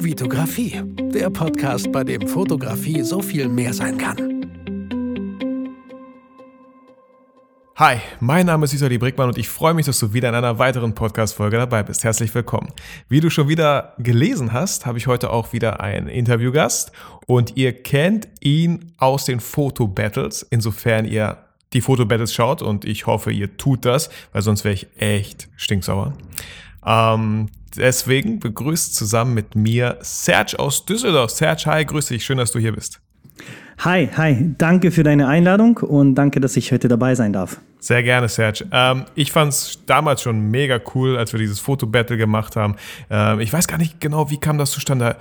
Vitografie, der Podcast, bei dem Fotografie so viel mehr sein kann. Hi, mein Name ist Isali Brickmann und ich freue mich, dass du wieder in einer weiteren Podcast-Folge dabei bist. Herzlich willkommen. Wie du schon wieder gelesen hast, habe ich heute auch wieder einen Interviewgast und ihr kennt ihn aus den Foto-Battles, insofern ihr die Foto-Battles schaut und ich hoffe, ihr tut das, weil sonst wäre ich echt stinksauer. Ähm, deswegen begrüßt zusammen mit mir Serge aus Düsseldorf. Serge, hi, grüß dich, schön, dass du hier bist. Hi, hi, danke für deine Einladung und danke, dass ich heute dabei sein darf. Sehr gerne, Serge. Ähm, ich fand es damals schon mega cool, als wir dieses Fotobattle gemacht haben. Ähm, ich weiß gar nicht genau, wie kam das zustande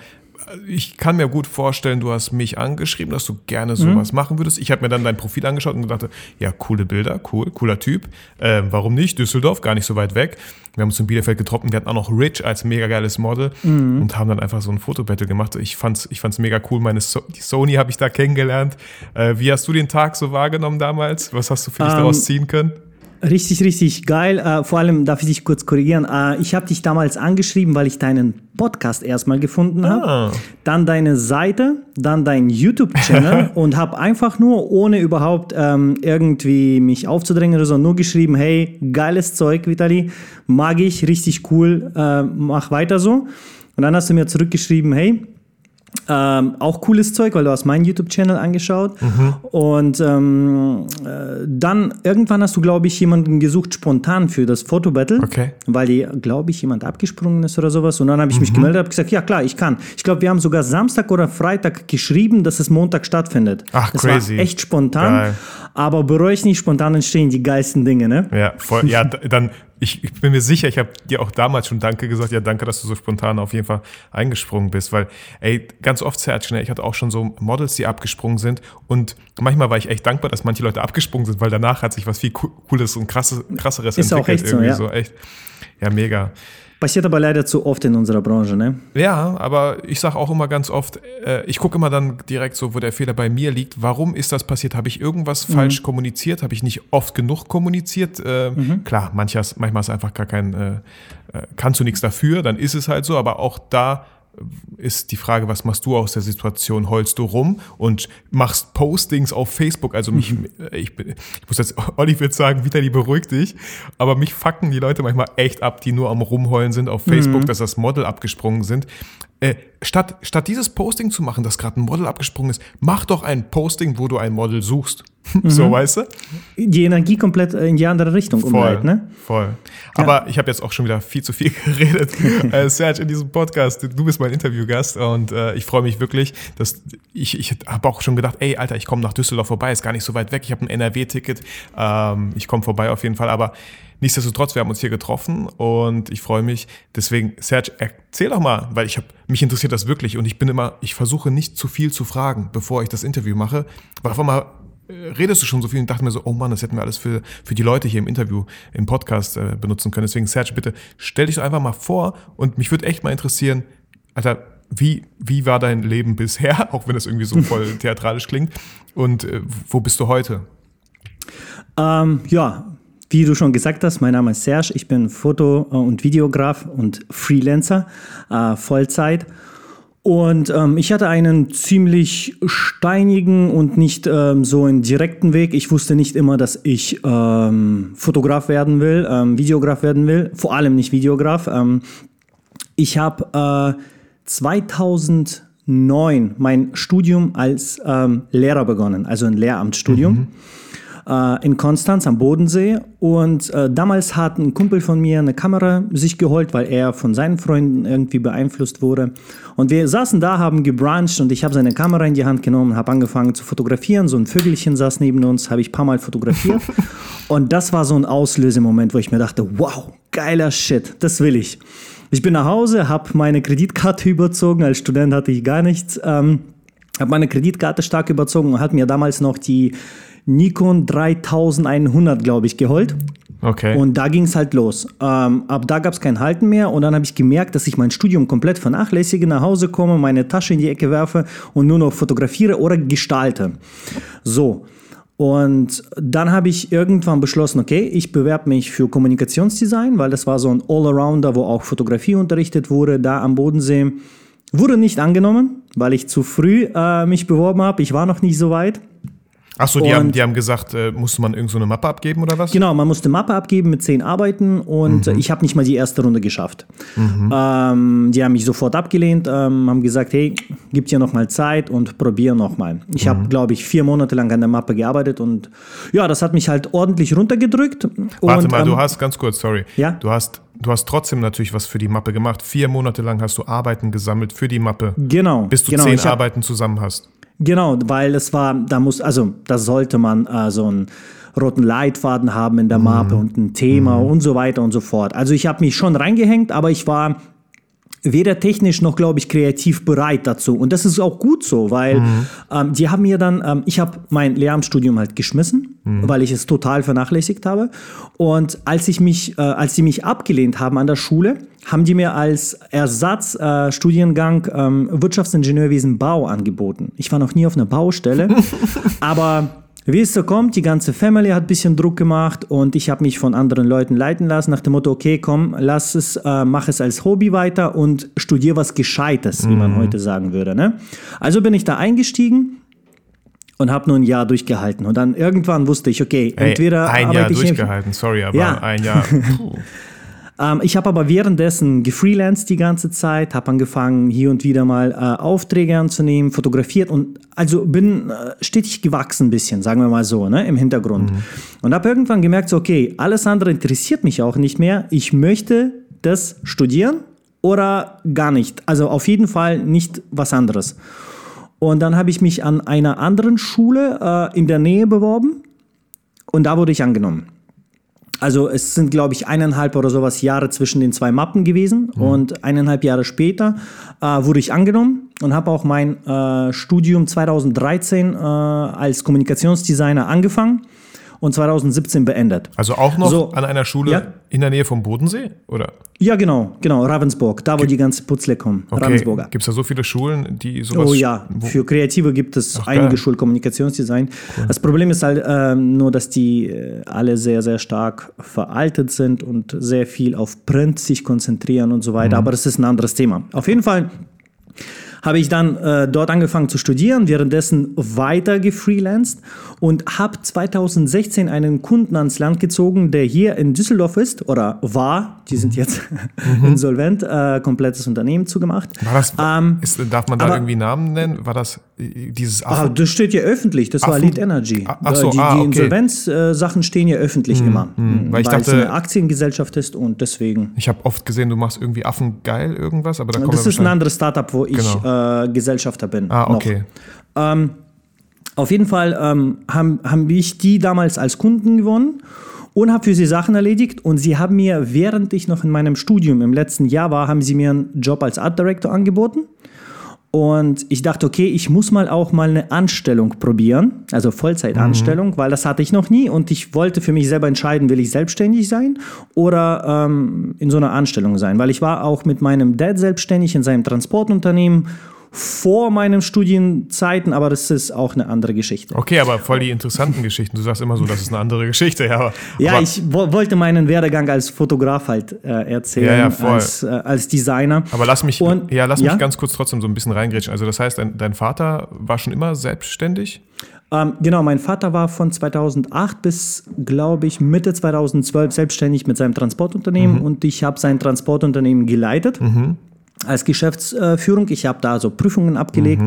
ich kann mir gut vorstellen, du hast mich angeschrieben, dass du gerne sowas mhm. machen würdest. Ich habe mir dann dein Profil angeschaut und gedacht, ja, coole Bilder, cool, cooler Typ. Äh, warum nicht? Düsseldorf, gar nicht so weit weg. Wir haben uns in Bielefeld getroffen, wir hatten auch noch Rich als mega geiles Model mhm. und haben dann einfach so ein Fotobattle gemacht. Ich fand's, ich fand's mega cool. Meine so die Sony habe ich da kennengelernt. Äh, wie hast du den Tag so wahrgenommen damals? Was hast du für dich um, daraus ähm, ziehen können? Richtig, richtig geil. Uh, vor allem darf ich dich kurz korrigieren. Uh, ich habe dich damals angeschrieben, weil ich deinen Podcast erstmal gefunden habe, ah. dann deine Seite, dann dein YouTube-Channel und habe einfach nur, ohne überhaupt ähm, irgendwie mich aufzudrängen oder so, nur geschrieben, hey, geiles Zeug, Vitali, mag ich, richtig cool, äh, mach weiter so. Und dann hast du mir zurückgeschrieben, hey, ähm, auch cooles Zeug, weil du hast meinen YouTube-Channel angeschaut. Mhm. Und ähm, äh, dann irgendwann hast du, glaube ich, jemanden gesucht spontan für das Fotobattle, okay. weil die, glaube ich, jemand abgesprungen ist oder sowas. Und dann habe ich mhm. mich gemeldet und gesagt, ja klar, ich kann. Ich glaube, wir haben sogar Samstag oder Freitag geschrieben, dass es Montag stattfindet. Ach, das crazy. war echt spontan. Geil. Aber bereue ich nicht, spontan entstehen die geilsten Dinge, ne? Ja, voll, ja dann ich, ich bin mir sicher, ich habe dir auch damals schon Danke gesagt. Ja, danke, dass du so spontan auf jeden Fall eingesprungen bist, weil, ey, ganz oft, Serge, ne, ich hatte auch schon so Models, die abgesprungen sind und manchmal war ich echt dankbar, dass manche Leute abgesprungen sind, weil danach hat sich was viel Cooles und krasses, krasseres Ist entwickelt. Auch echt irgendwie so, ja. so echt. Ja, mega. Passiert aber leider zu oft in unserer Branche, ne? Ja, aber ich sage auch immer ganz oft, äh, ich gucke immer dann direkt so, wo der Fehler bei mir liegt. Warum ist das passiert? Habe ich irgendwas mhm. falsch kommuniziert? Habe ich nicht oft genug kommuniziert? Äh, mhm. Klar, manches, manchmal ist einfach gar kein, äh, äh kannst du nichts dafür, dann ist es halt so, aber auch da ist die Frage, was machst du aus der Situation? Holst du rum und machst Postings auf Facebook? Also mich, mhm. ich, bin, ich muss jetzt, Olli wird sagen, Vitali beruhigt dich, aber mich fucken die Leute manchmal echt ab, die nur am Rumheulen sind auf Facebook, mhm. dass das Model abgesprungen sind. Äh, statt, statt dieses Posting zu machen, dass gerade ein Model abgesprungen ist, mach doch ein Posting, wo du ein Model suchst. Mhm. So, weißt du? Die Energie komplett in die andere Richtung voll, umleitet, ne? Voll. Aber ja. ich habe jetzt auch schon wieder viel zu viel geredet. äh, Serge, in diesem Podcast, du bist mein Interviewgast und äh, ich freue mich wirklich, dass ich, ich habe auch schon gedacht, ey, Alter, ich komme nach Düsseldorf vorbei, ist gar nicht so weit weg. Ich habe ein NRW-Ticket. Ähm, ich komme vorbei auf jeden Fall, aber Nichtsdestotrotz, wir haben uns hier getroffen und ich freue mich. Deswegen, Serge, erzähl doch mal, weil ich habe mich interessiert das wirklich und ich bin immer, ich versuche nicht zu viel zu fragen, bevor ich das Interview mache. Aber auf einmal redest du schon so viel und dachte mir so, oh Mann, das hätten wir alles für, für die Leute hier im Interview, im Podcast äh, benutzen können. Deswegen, Serge, bitte stell dich doch einfach mal vor und mich würde echt mal interessieren, Alter, wie, wie war dein Leben bisher, auch wenn das irgendwie so voll theatralisch klingt und äh, wo bist du heute? Ähm, ja, wie du schon gesagt hast, mein Name ist Serge, ich bin Foto- und Videograf und Freelancer, äh, Vollzeit. Und ähm, ich hatte einen ziemlich steinigen und nicht ähm, so einen direkten Weg. Ich wusste nicht immer, dass ich ähm, Fotograf werden will, ähm, Videograf werden will, vor allem nicht Videograf. Ähm, ich habe äh, 2009 mein Studium als ähm, Lehrer begonnen, also ein Lehramtsstudium. Mhm äh, in Konstanz am Bodensee. Und äh, damals hat ein Kumpel von mir eine Kamera sich geholt, weil er von seinen Freunden irgendwie beeinflusst wurde. Und wir saßen da, haben gebruncht und ich habe seine Kamera in die Hand genommen, habe angefangen zu fotografieren. So ein Vögelchen saß neben uns, habe ich ein paar Mal fotografiert. und das war so ein Auslösemoment, wo ich mir dachte, wow, geiler Shit, das will ich. Ich bin nach Hause, habe meine Kreditkarte überzogen. Als Student hatte ich gar nichts. Ähm, habe meine Kreditkarte stark überzogen und hat mir damals noch die Nikon 3100, glaube ich, geholt. Okay. Und da ging es halt los. Ähm, ab da gab es kein Halten mehr und dann habe ich gemerkt, dass ich mein Studium komplett vernachlässige, nach Hause komme, meine Tasche in die Ecke werfe und nur noch fotografiere oder gestalte. So. Und dann habe ich irgendwann beschlossen, okay, ich bewerbe mich für Kommunikationsdesign, weil das war so ein Allrounder, wo auch Fotografie unterrichtet wurde, da am Bodensee. wurde nicht angenommen, weil ich zu früh äh, mich beworben habe. Ich war noch nicht so weit. Achso, die, haben, die haben gesagt, äh, musste man irgend so eine Mappe abgeben oder was? Genau, man musste Mappe abgeben mit zehn Arbeiten und ich habe nicht mal die erste Runde geschafft. Ähm, die haben mich sofort abgelehnt, ähm, haben gesagt, hey, gib dir noch mal Zeit und probier noch mal. Ich habe, glaube ich, vier Monate lang an der Mappe gearbeitet und ja, das hat mich halt ordentlich runtergedrückt. Warte und, mal, ähm, du hast ganz kurz, sorry. Ja? Du hast, du hast trotzdem natürlich was für die Mappe gemacht. Vier Monate lang hast du Arbeiten gesammelt für die Mappe, Genau. bis du genau, zehn hab- Arbeiten zusammen hast. Genau, weil es war, da muss, also da sollte man äh, so einen roten Leitfaden haben in der Mappe und ein Thema und so weiter und so fort. Also ich habe mich schon reingehängt, aber ich war weder technisch noch, glaube ich, kreativ bereit dazu. Und das ist auch gut so, weil ähm, die haben mir dann, ähm, ich habe mein Lehramtsstudium halt geschmissen, weil ich es total vernachlässigt habe. Und als ich mich, äh, als sie mich abgelehnt haben an der Schule, haben die mir als Ersatzstudiengang äh, Studiengang, ähm, Wirtschaftsingenieurwesen Bau angeboten. Ich war noch nie auf einer Baustelle, aber wie es so kommt, die ganze Family hat ein bisschen Druck gemacht und ich habe mich von anderen Leuten leiten lassen nach dem Motto, okay, komm, lass es, äh, mach es als Hobby weiter und studier was Gescheites, wie man heute sagen würde. Ne? Also bin ich da eingestiegen und habe nur ein Jahr durchgehalten und dann irgendwann wusste ich, okay, Ey, entweder ein Jahr durchgehalten, sorry, aber Ja. ein Jahr. Ähm, ich habe aber währenddessen gefreelanced die ganze Zeit, habe angefangen, hier und wieder mal äh, Aufträge anzunehmen, fotografiert und also bin äh, stetig gewachsen ein bisschen, sagen wir mal so, ne, im Hintergrund. Und habe irgendwann gemerkt, so, okay, alles andere interessiert mich auch nicht mehr. Ich möchte das studieren oder gar nicht. Also auf jeden Fall nicht was anderes. Und dann habe ich mich an einer anderen Schule äh, in der Nähe beworben und da wurde ich angenommen. Also es sind, glaube ich, eineinhalb oder sowas Jahre zwischen den zwei Mappen gewesen. Und eineinhalb Jahre später äh, wurde ich angenommen und habe auch mein äh, Studium 2013 äh, als Kommunikationsdesigner angefangen und 2017 beendet. Also auch noch So. an einer Schule Ja. in der Nähe vom Bodensee? Oder? Ja, genau, genau, Ravensburg, da wo die ganze Putzle kommen. Okay. Ravensburger. Gibt es da so viele Schulen, die sowas. Oh ja, für Kreative gibt es Ach, einige. Schulkommunikationsdesign. Das Problem ist halt ähm, nur, dass die äh, alle sehr, sehr stark veraltet sind und sehr viel auf Print sich konzentrieren und so weiter. Mhm. Aber das ist ein anderes Thema. Auf jeden Fall habe ich dann äh, dort angefangen zu studieren, währenddessen weiter gefreelanced und habe 2016 einen Kunden ans Land gezogen, der hier in Düsseldorf ist oder war, die sind jetzt insolvent, äh, komplettes Unternehmen zugemacht. War das, Ähm, ist, darf man da aber- irgendwie Namen nennen? War das äh, dieses Ah, Affen? das steht ja öffentlich, das war Affen- Lead Energy. Ah, ach so, die ah, die okay. Insolvenzsachen stehen ja öffentlich immer, weil ich weil es dachte- eine Aktiengesellschaft ist und deswegen. Ich habe oft gesehen, du machst irgendwie Affengeil irgendwas, aber da kommen Das ist ein anderes Startup, wo ich Genau. Äh, Gesellschafter bin. Ah, okay. Auf jeden Fall ähm, haben, haben ich die damals als Kunden gewonnen und habe für sie Sachen erledigt. Und sie haben mir, während ich noch in meinem Studium im letzten Jahr war, haben sie mir einen Job als Art Director angeboten. Und ich dachte, okay, ich muss mal auch mal eine Anstellung probieren, also Vollzeitanstellung, weil das hatte ich noch nie und ich wollte für mich selber entscheiden, will ich selbstständig sein oder ähm, in so einer Anstellung sein, weil ich war auch mit meinem Dad selbstständig in seinem Transportunternehmen vor meinen Studienzeiten, aber das ist auch eine andere Geschichte. Okay, aber voll die interessanten Geschichten. Du sagst immer so, das ist eine andere Geschichte. Ja, aber, Ja, aber, ich wo wollte meinen Werdegang als Fotograf halt äh, erzählen, Ja, ja, voll. als, äh, als Designer. aber lass mich, Und- ja, lass ja? mich ganz kurz trotzdem so ein bisschen reingrätschen. Also das heißt, dein, dein Vater war schon immer selbstständig? Ähm, genau, mein Vater war von 2008 bis, glaube ich, Mitte 2012 selbstständig mit seinem Transportunternehmen und ich habe sein Transportunternehmen geleitet. Als Geschäftsführung. Ich habe da so Prüfungen abgelegt.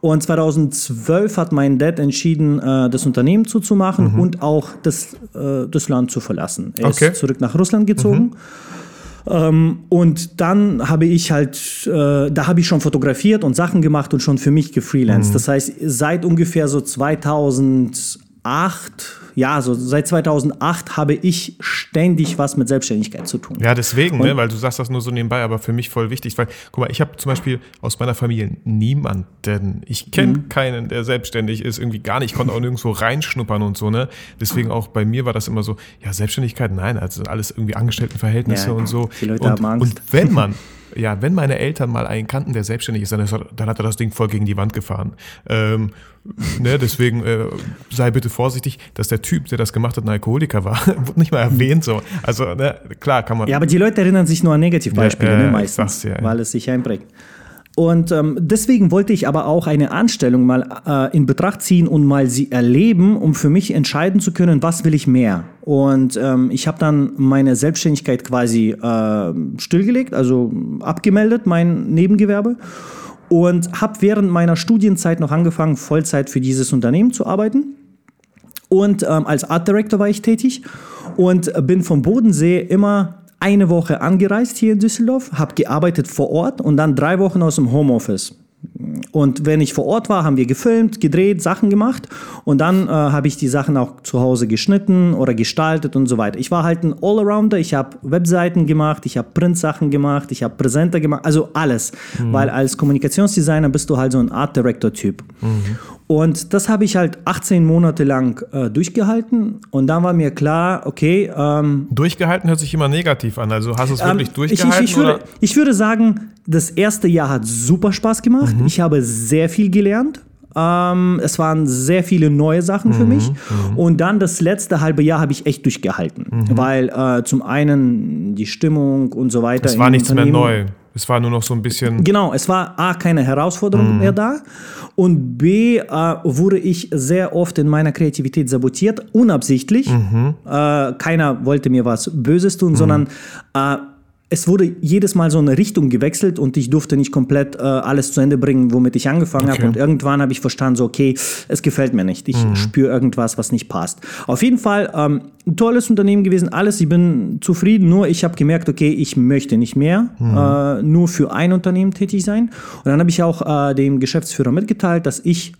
Und 2012 hat mein Dad entschieden, äh, das Unternehmen zuzumachen und auch das, äh, das Land zu verlassen. Er Okay. ist zurück nach Russland gezogen. Ähm, und dann habe ich halt, äh, da habe ich schon fotografiert und Sachen gemacht und schon für mich gefreelanced. Das heißt, seit ungefähr so 2008, ja, so seit 2008 habe ich ständig was mit Selbstständigkeit zu tun. Ja, deswegen, ne, weil du sagst das nur so nebenbei, aber für mich voll wichtig, weil, guck mal, ich habe zum Beispiel aus meiner Familie niemanden. Ich kenne Mhm. keinen, der selbstständig ist, irgendwie gar nicht, ich konnte auch nirgendwo reinschnuppern und so, ne? Deswegen auch bei mir war das immer so, ja, Selbstständigkeit, nein, also alles irgendwie Angestelltenverhältnisse Ja, und so. die Leute und, haben Angst. Und wenn man, ja, wenn meine Eltern mal einen kannten, der selbstständig ist, dann, ist er, dann hat er das Ding voll gegen die Wand gefahren. Ähm, ne, deswegen äh, sei bitte vorsichtig, dass der Typ, der das gemacht hat, ein Alkoholiker war, wurde nicht mal erwähnt so. Also, ne, klar kann man. Ja, aber die Leute erinnern sich nur an Negativbeispiele, Ja, ne, äh, meistens, sag's dir, ey. weil es sich einprägt. Und ähm, deswegen wollte ich aber auch eine Anstellung mal äh, in Betracht ziehen und mal sie erleben, um für mich entscheiden zu können, was will ich mehr. Und ähm, ich habe dann meine Selbstständigkeit quasi äh, stillgelegt, also abgemeldet, mein Nebengewerbe. Und habe während meiner Studienzeit noch angefangen, Vollzeit für dieses Unternehmen zu arbeiten. Und ähm, als Art Director war ich tätig und bin vom Bodensee immer eine Woche angereist hier in Düsseldorf, habe gearbeitet vor Ort und dann drei Wochen aus dem Homeoffice. Und wenn ich vor Ort war, haben wir gefilmt, gedreht, Sachen gemacht und dann äh, habe ich die Sachen auch zu Hause geschnitten oder gestaltet und so weiter. Ich war halt ein Allrounder, ich habe Webseiten gemacht, ich habe Printsachen gemacht, ich habe Präsenter gemacht, also alles. Mhm. Weil als Kommunikationsdesigner bist du halt so ein Art Director-Typ. Mhm. Und das habe ich halt 18 Monate lang äh, durchgehalten und dann war mir klar, okay. Ähm, durchgehalten hört sich immer negativ an, also hast du es wirklich ähm, durchgehalten? Ich, ich, ich, würde, ich, würde, sagen, das erste Jahr hat super Spaß gemacht. Mhm. Ich habe sehr viel gelernt. Ähm, es waren sehr viele neue Sachen für mhm. mich. Mhm. Und dann das letzte halbe Jahr habe ich echt durchgehalten, mhm. weil äh, zum einen die Stimmung und so weiter. Es war nichts mehr neu. Es war nur noch so ein bisschen. Genau, es war A, keine Herausforderung mhm. mehr da und B, äh, wurde ich sehr oft in meiner Kreativität sabotiert, unabsichtlich. Mhm. Äh, keiner wollte mir was Böses tun, mhm. sondern äh, es wurde jedes Mal so eine Richtung gewechselt und ich durfte nicht komplett äh, alles zu Ende bringen, womit ich angefangen okay. habe. Und irgendwann habe ich verstanden, so, okay, es gefällt mir nicht. Ich mhm. spüre irgendwas, was nicht passt. Auf jeden Fall ähm, ein tolles Unternehmen gewesen, alles. Ich bin zufrieden, nur ich habe gemerkt, okay, ich möchte nicht mehr mhm. äh, nur für ein Unternehmen tätig sein. Und dann habe ich auch äh, dem Geschäftsführer mitgeteilt, dass ich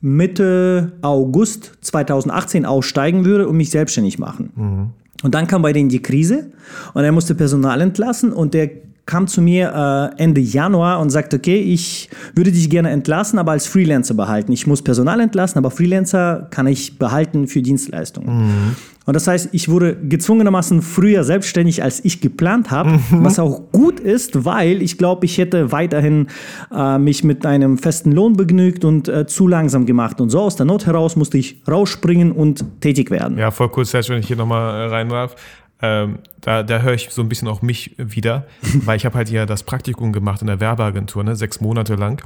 Mitte August 2018 aussteigen würde und mich selbstständig machen. Mhm. Und dann kam bei denen die Krise und er musste Personal entlassen und der kam zu mir äh, Ende Januar und sagte, okay, ich würde dich gerne entlassen, aber als Freelancer behalten. Ich muss Personal entlassen, aber Freelancer kann ich behalten für Dienstleistungen. Mhm. Und das heißt, ich wurde gezwungenermaßen früher selbstständig, als ich geplant habe, mhm. was auch gut ist, weil ich glaube, ich hätte weiterhin äh, mich mit einem festen Lohn begnügt und äh, zu langsam gemacht. Und so aus der Not heraus musste ich rausspringen und tätig werden. Ja, voll cool, Serge, wenn ich hier nochmal rein darf. Ähm, da, da höre ich so ein bisschen auch mich wieder, weil ich habe halt ja das Praktikum gemacht in der Werbeagentur, ne, sechs Monate lang,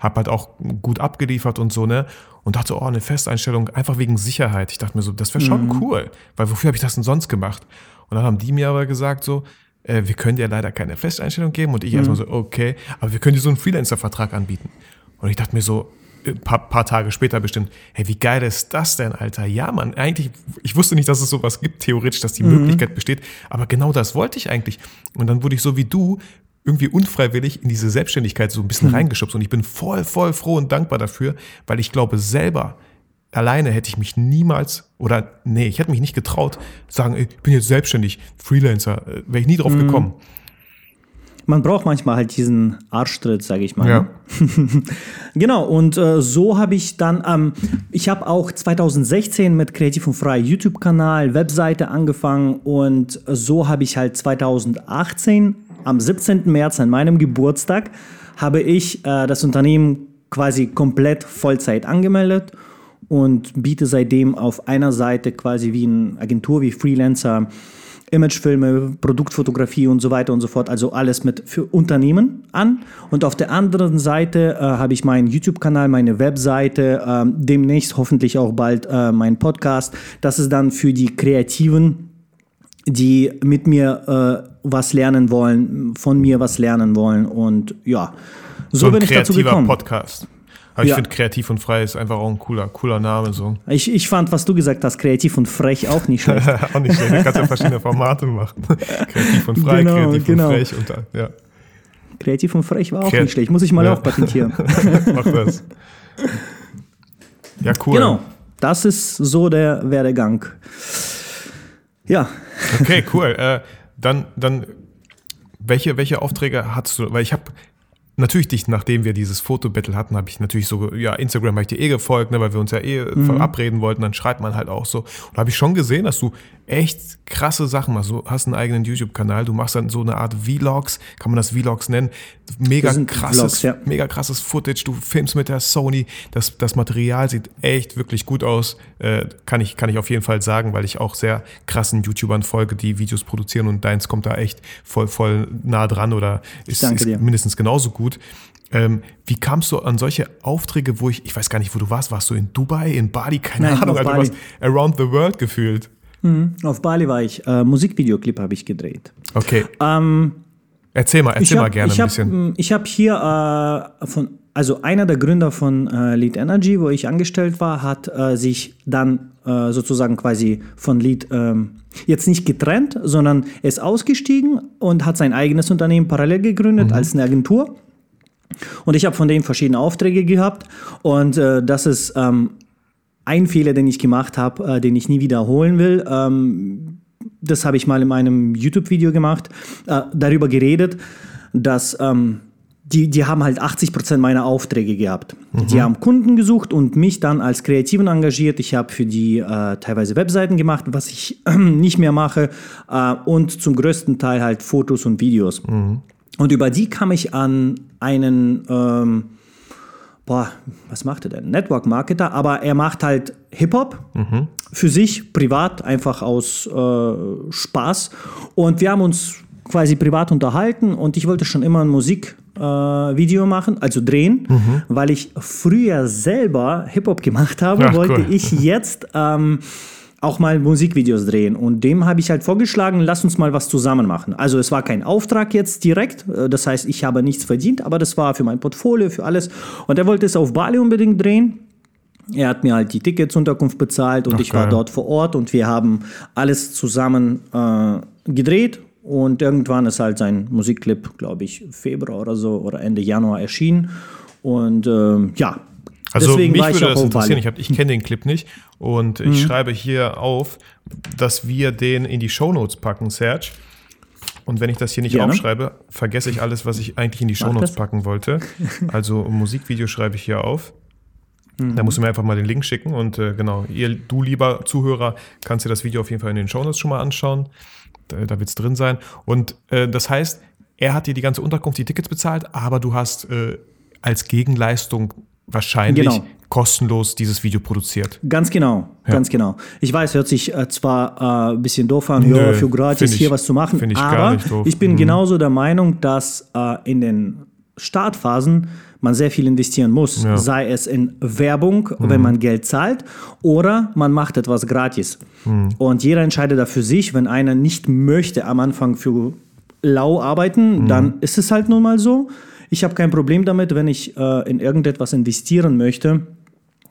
habe halt auch gut abgeliefert und so, ne, und dachte, oh, eine Festeinstellung, einfach wegen Sicherheit. Ich dachte mir so, das wäre schon mhm. cool, weil wofür habe ich das denn sonst gemacht? Und dann haben die mir aber gesagt so, äh, wir können dir leider keine Festeinstellung geben und ich mhm. erstmal so, okay, aber wir können dir so einen Freelancer-Vertrag anbieten. Und ich dachte mir so, paar, paar, Tage später bestimmt, hey, wie geil ist das denn, Alter? Ja, Mann, eigentlich, ich wusste nicht, dass es sowas gibt, theoretisch, dass die mhm. Möglichkeit besteht, aber genau das wollte ich eigentlich. Und dann wurde ich so wie du irgendwie unfreiwillig in diese Selbstständigkeit so ein bisschen mhm. reingeschubst und ich bin voll, voll froh und dankbar dafür, weil ich glaube selber, alleine hätte ich mich niemals oder nee, ich hätte mich nicht getraut, sagen, ich bin jetzt selbstständig, Freelancer, äh, wäre ich nie drauf mhm. gekommen man braucht manchmal halt diesen Arschtritt, sage ich mal. Ja. genau, und äh, so habe ich dann, ähm, ich habe auch 2016 mit Kreativ und Frei YouTube-Kanal, Webseite angefangen und so habe ich halt 2018 am 17. März an meinem Geburtstag habe ich äh, das Unternehmen quasi komplett Vollzeit angemeldet und biete seitdem auf einer Seite quasi wie eine Agentur, wie Freelancer Imagefilme, Produktfotografie und so weiter und so fort, also alles mit für Unternehmen an. Und auf der anderen Seite äh, habe ich meinen YouTube-Kanal, meine Webseite, äh, demnächst hoffentlich auch bald äh, mein Podcast. Das ist dann für die Kreativen, die mit mir äh, was lernen wollen, von mir was lernen wollen. Und ja, so, so bin ich dazu gekommen. Podcast. Aber ich ja. finde kreativ und frei ist einfach auch ein cooler, cooler Name. So. Ich, ich fand, was du gesagt hast, kreativ und frech auch nicht schlecht. auch nicht schlecht. Du kannst ja verschiedene Formate machen. kreativ und frei, genau, kreativ genau. und frech. Und, ja. Kreativ und frech war auch Kreat nicht schlecht. Muss ich mal ja. auch patentieren. Mach das. Ja, cool. Genau. Das ist so der Werdegang. Ja. Okay, cool. Äh, dann, dann welche, welche Aufträge hattest du? Weil ich habe natürlich dich, nachdem wir dieses Fotobattle hatten, habe ich natürlich so, ja, Instagram habe ich dir eh gefolgt, ne, weil wir uns ja eh mhm. verabreden wollten, dann schreibt man halt auch so. Und habe ich schon gesehen, dass du echt krasse Sachen machst. Du hast einen eigenen YouTube-Kanal, du machst dann so eine Art Vlogs, kann man das Vlogs nennen. Mega krasses, Vlogs, ja. mega krasses Footage, du filmst mit der Sony, das, das Material sieht echt wirklich gut aus. Äh, kann, ich, kann ich auf jeden Fall sagen, weil ich auch sehr krassen YouTubern folge, die Videos produzieren und deins kommt da echt voll, voll nah dran oder ist, ist mindestens genauso gut gut. Ähm, wie kamst du an solche Aufträge, wo ich, ich weiß gar nicht, wo du warst, warst du in Dubai, in Bali, keine Nein, Ahnung, also du warst around the world gefühlt. Auf Bali war ich, äh, Musikvideoclip habe ich gedreht. Okay, Ähm, erzähl mal, erzähl ich mal hab- gerne ein hab, bisschen. mm, Ich habe hier äh, von, also einer der Gründer von äh, Lead Energy, wo ich angestellt war, hat äh, sich dann äh, sozusagen quasi von Lead ähm, jetzt nicht getrennt, sondern er ist ausgestiegen und hat sein eigenes Unternehmen parallel gegründet als eine Agentur. Und ich habe von dem verschiedene Aufträge gehabt und äh, das ist ähm, ein Fehler, den ich gemacht habe, äh, den ich nie wiederholen will. Ähm, das habe ich mal in meinem YouTube-Video gemacht, äh, darüber geredet, dass ähm, die, die haben halt 80 Prozent meiner Aufträge gehabt. Die haben Kunden gesucht und mich dann als Kreativen engagiert. Ich habe für die äh, teilweise Webseiten gemacht, was ich nicht mehr mache, äh, und zum größten Teil halt Fotos und Videos. Und über die kam ich an einen ähm, boah, was macht er denn? Network Marketer, aber er macht halt Hip-Hop für sich, privat, einfach aus äh, Spaß. Und wir haben uns quasi privat unterhalten und ich wollte schon immer ein Musikvideo äh, machen, also drehen, weil ich früher selber Hip-Hop gemacht habe, Ach, wollte cool. ich jetzt ähm, auch mal Musikvideos drehen. Und dem habe ich halt vorgeschlagen, lass uns mal was zusammen machen. Also es war kein Auftrag jetzt direkt, äh, das heißt, ich habe nichts verdient, aber das war für mein Portfolio, für alles. Und er wollte es auf Bali unbedingt drehen. Er hat mir halt die Tickets Unterkunft bezahlt und Ach, ich war geil. dort vor Ort und wir haben alles zusammen äh, gedreht. Und irgendwann ist halt sein Musikclip, glaube ich, Februar oder so oder Ende Januar erschienen. Und ähm, ja, Also deswegen mich würde das interessieren. Ich, hab- ich kenne den Clip nicht und Mhm. ich schreibe hier auf, dass wir den in die Shownotes packen, Serge. Und wenn ich das hier nicht Gerne. aufschreibe, vergesse ich alles, was ich eigentlich in die Shownotes packen wollte. Also ein Musikvideo schreibe ich hier auf. Mhm. Da musst du mir einfach mal den Link schicken und äh, genau, ihr, du lieber Zuhörer, kannst dir das Video auf jeden Fall in den Shownotes schon mal anschauen. Da, da wird es drin sein. Und äh, das heißt, er hat dir die ganze Unterkunft, die Tickets bezahlt, aber du hast äh, als Gegenleistung wahrscheinlich Genau. kostenlos dieses Video produziert. Ganz genau, ganz genau. Ich weiß, hört sich äh, zwar äh, ein bisschen doof an, Nö, ja, für gratis ich- hier was zu machen, ich aber ich bin Mhm. genauso der Meinung, dass äh, in den Startphasen man sehr viel investieren muss. Ja. Mhm. Sei es in Werbung, wenn man Geld zahlt, oder man macht etwas gratis. Mhm. Und jeder entscheidet da für sich. Wenn einer nicht möchte am Anfang für lau arbeiten, Mhm. dann ist es halt nun mal so. Ich habe kein Problem damit, wenn ich äh, in irgendetwas investieren möchte,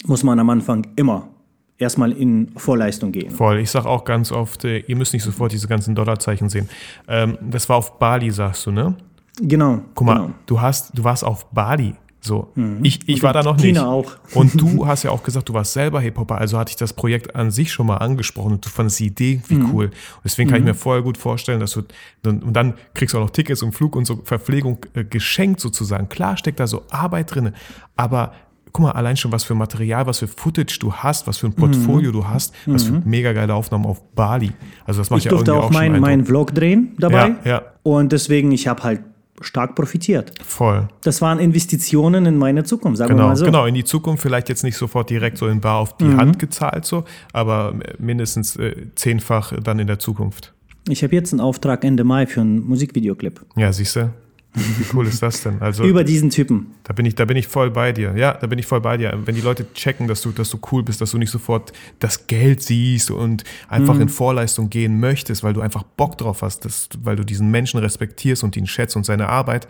muss man am Anfang immer erstmal in Vorleistung gehen. Voll. Ich sage auch ganz oft, äh, ihr müsst nicht sofort diese ganzen Dollarzeichen sehen. Ähm, das war auf Bali, sagst du, ne? Genau. Guck mal, genau. du hast, du warst auf Bali. So, ich, ich war da noch China nicht. auch. Und du hast ja auch gesagt, du warst selber Hip-Hopper, also hatte ich das Projekt an sich schon mal angesprochen und du fandest die Idee wie Mhm. cool. Und deswegen kann ich mir voll gut vorstellen, dass du, und dann kriegst du auch noch Tickets und Flug und so Verpflegung äh, geschenkt sozusagen. Klar steckt da so Arbeit drin, aber guck mal, allein schon was für Material, was für Footage du hast, was für ein Portfolio du hast, was für mega geile Aufnahmen auf Bali. Also das macht Mhm. Ich ja durfte irgendwie auch auch schon meinen mein. Vlog drehen dabei. Ja, ja. Und deswegen, ich habe halt stark profitiert. Voll. Das waren Investitionen in meine Zukunft, sagen wir Genau, mal so. genau, in die Zukunft vielleicht jetzt nicht sofort direkt so in Bar auf die Mhm. Hand gezahlt, so, aber mindestens äh, zehnfach dann in der Zukunft. Ich habe jetzt einen Auftrag Ende Mai für einen Musikvideoclip. Ja, siehst du? Wie cool ist das denn? Also Über diesen Typen. da bin ich, da bin ich voll bei dir. Ja, da bin ich voll bei dir. Wenn die Leute checken, dass du, dass du cool bist, dass du nicht sofort das Geld siehst und einfach in Vorleistung gehen möchtest, weil du einfach Bock drauf hast, dass, weil du diesen Menschen respektierst und ihn schätzt und seine Arbeit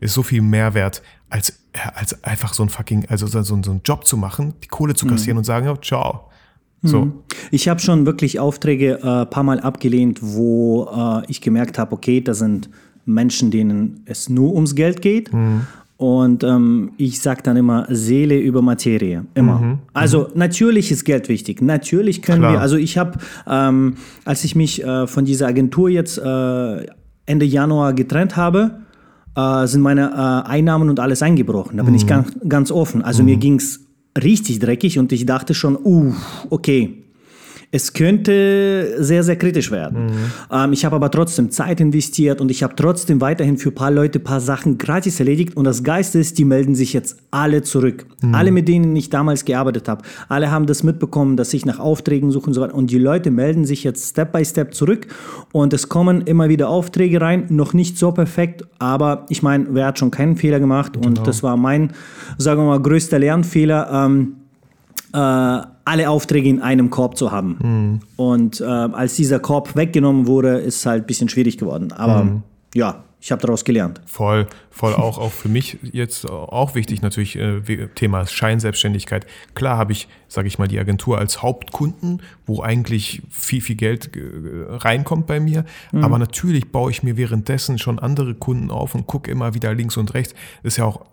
ist so viel mehr wert, als, als einfach so ein fucking, also so, so einen Job zu machen, die Kohle zu kassieren und sagen, ja, ciao. So. Ich habe schon wirklich Aufträge ein äh, paar Mal abgelehnt, wo äh, ich gemerkt habe, okay, da sind Menschen, denen es nur ums Geld geht. Mhm. Und ähm, ich sage dann immer Seele über Materie. Immer. Also natürlich ist Geld wichtig. Natürlich können Mhm. Klar. wir, also ich habe, ähm, als ich mich äh, von dieser Agentur jetzt äh, Ende Januar getrennt habe, äh, sind meine äh, Einnahmen und alles eingebrochen. Da bin Mhm. ich ganz, ganz offen. Also mir ging es richtig dreckig und ich dachte schon, uh, okay, es könnte sehr, sehr kritisch werden. Mhm. Ähm, ich habe aber trotzdem Zeit investiert und ich habe trotzdem weiterhin für ein paar Leute ein paar Sachen gratis erledigt. Und das Geiste ist, die melden sich jetzt alle zurück. Mhm. Alle, mit denen ich damals gearbeitet habe. Alle haben das mitbekommen, dass ich nach Aufträgen suche und so weiter. Und die Leute melden sich jetzt Step by Step zurück. Und es kommen immer wieder Aufträge rein. Noch nicht so perfekt, aber ich meine, wer hat schon keinen Fehler gemacht? Genau. Und das war mein, sagen wir mal, größter Lernfehler. Ähm, äh, alle Aufträge in einem Korb zu haben. Mhm. Und äh, als dieser Korb weggenommen wurde, ist es halt ein bisschen schwierig geworden. Aber mhm. ja, ich habe daraus gelernt. Voll, voll auch, auch für mich jetzt auch wichtig natürlich äh, Thema Scheinselbstständigkeit. Klar habe ich, sage ich mal, die Agentur als Hauptkunden, wo eigentlich viel, viel Geld äh, reinkommt bei mir. Mhm. Aber natürlich baue ich mir währenddessen schon andere Kunden auf und gucke immer wieder links und rechts. Ist ja auch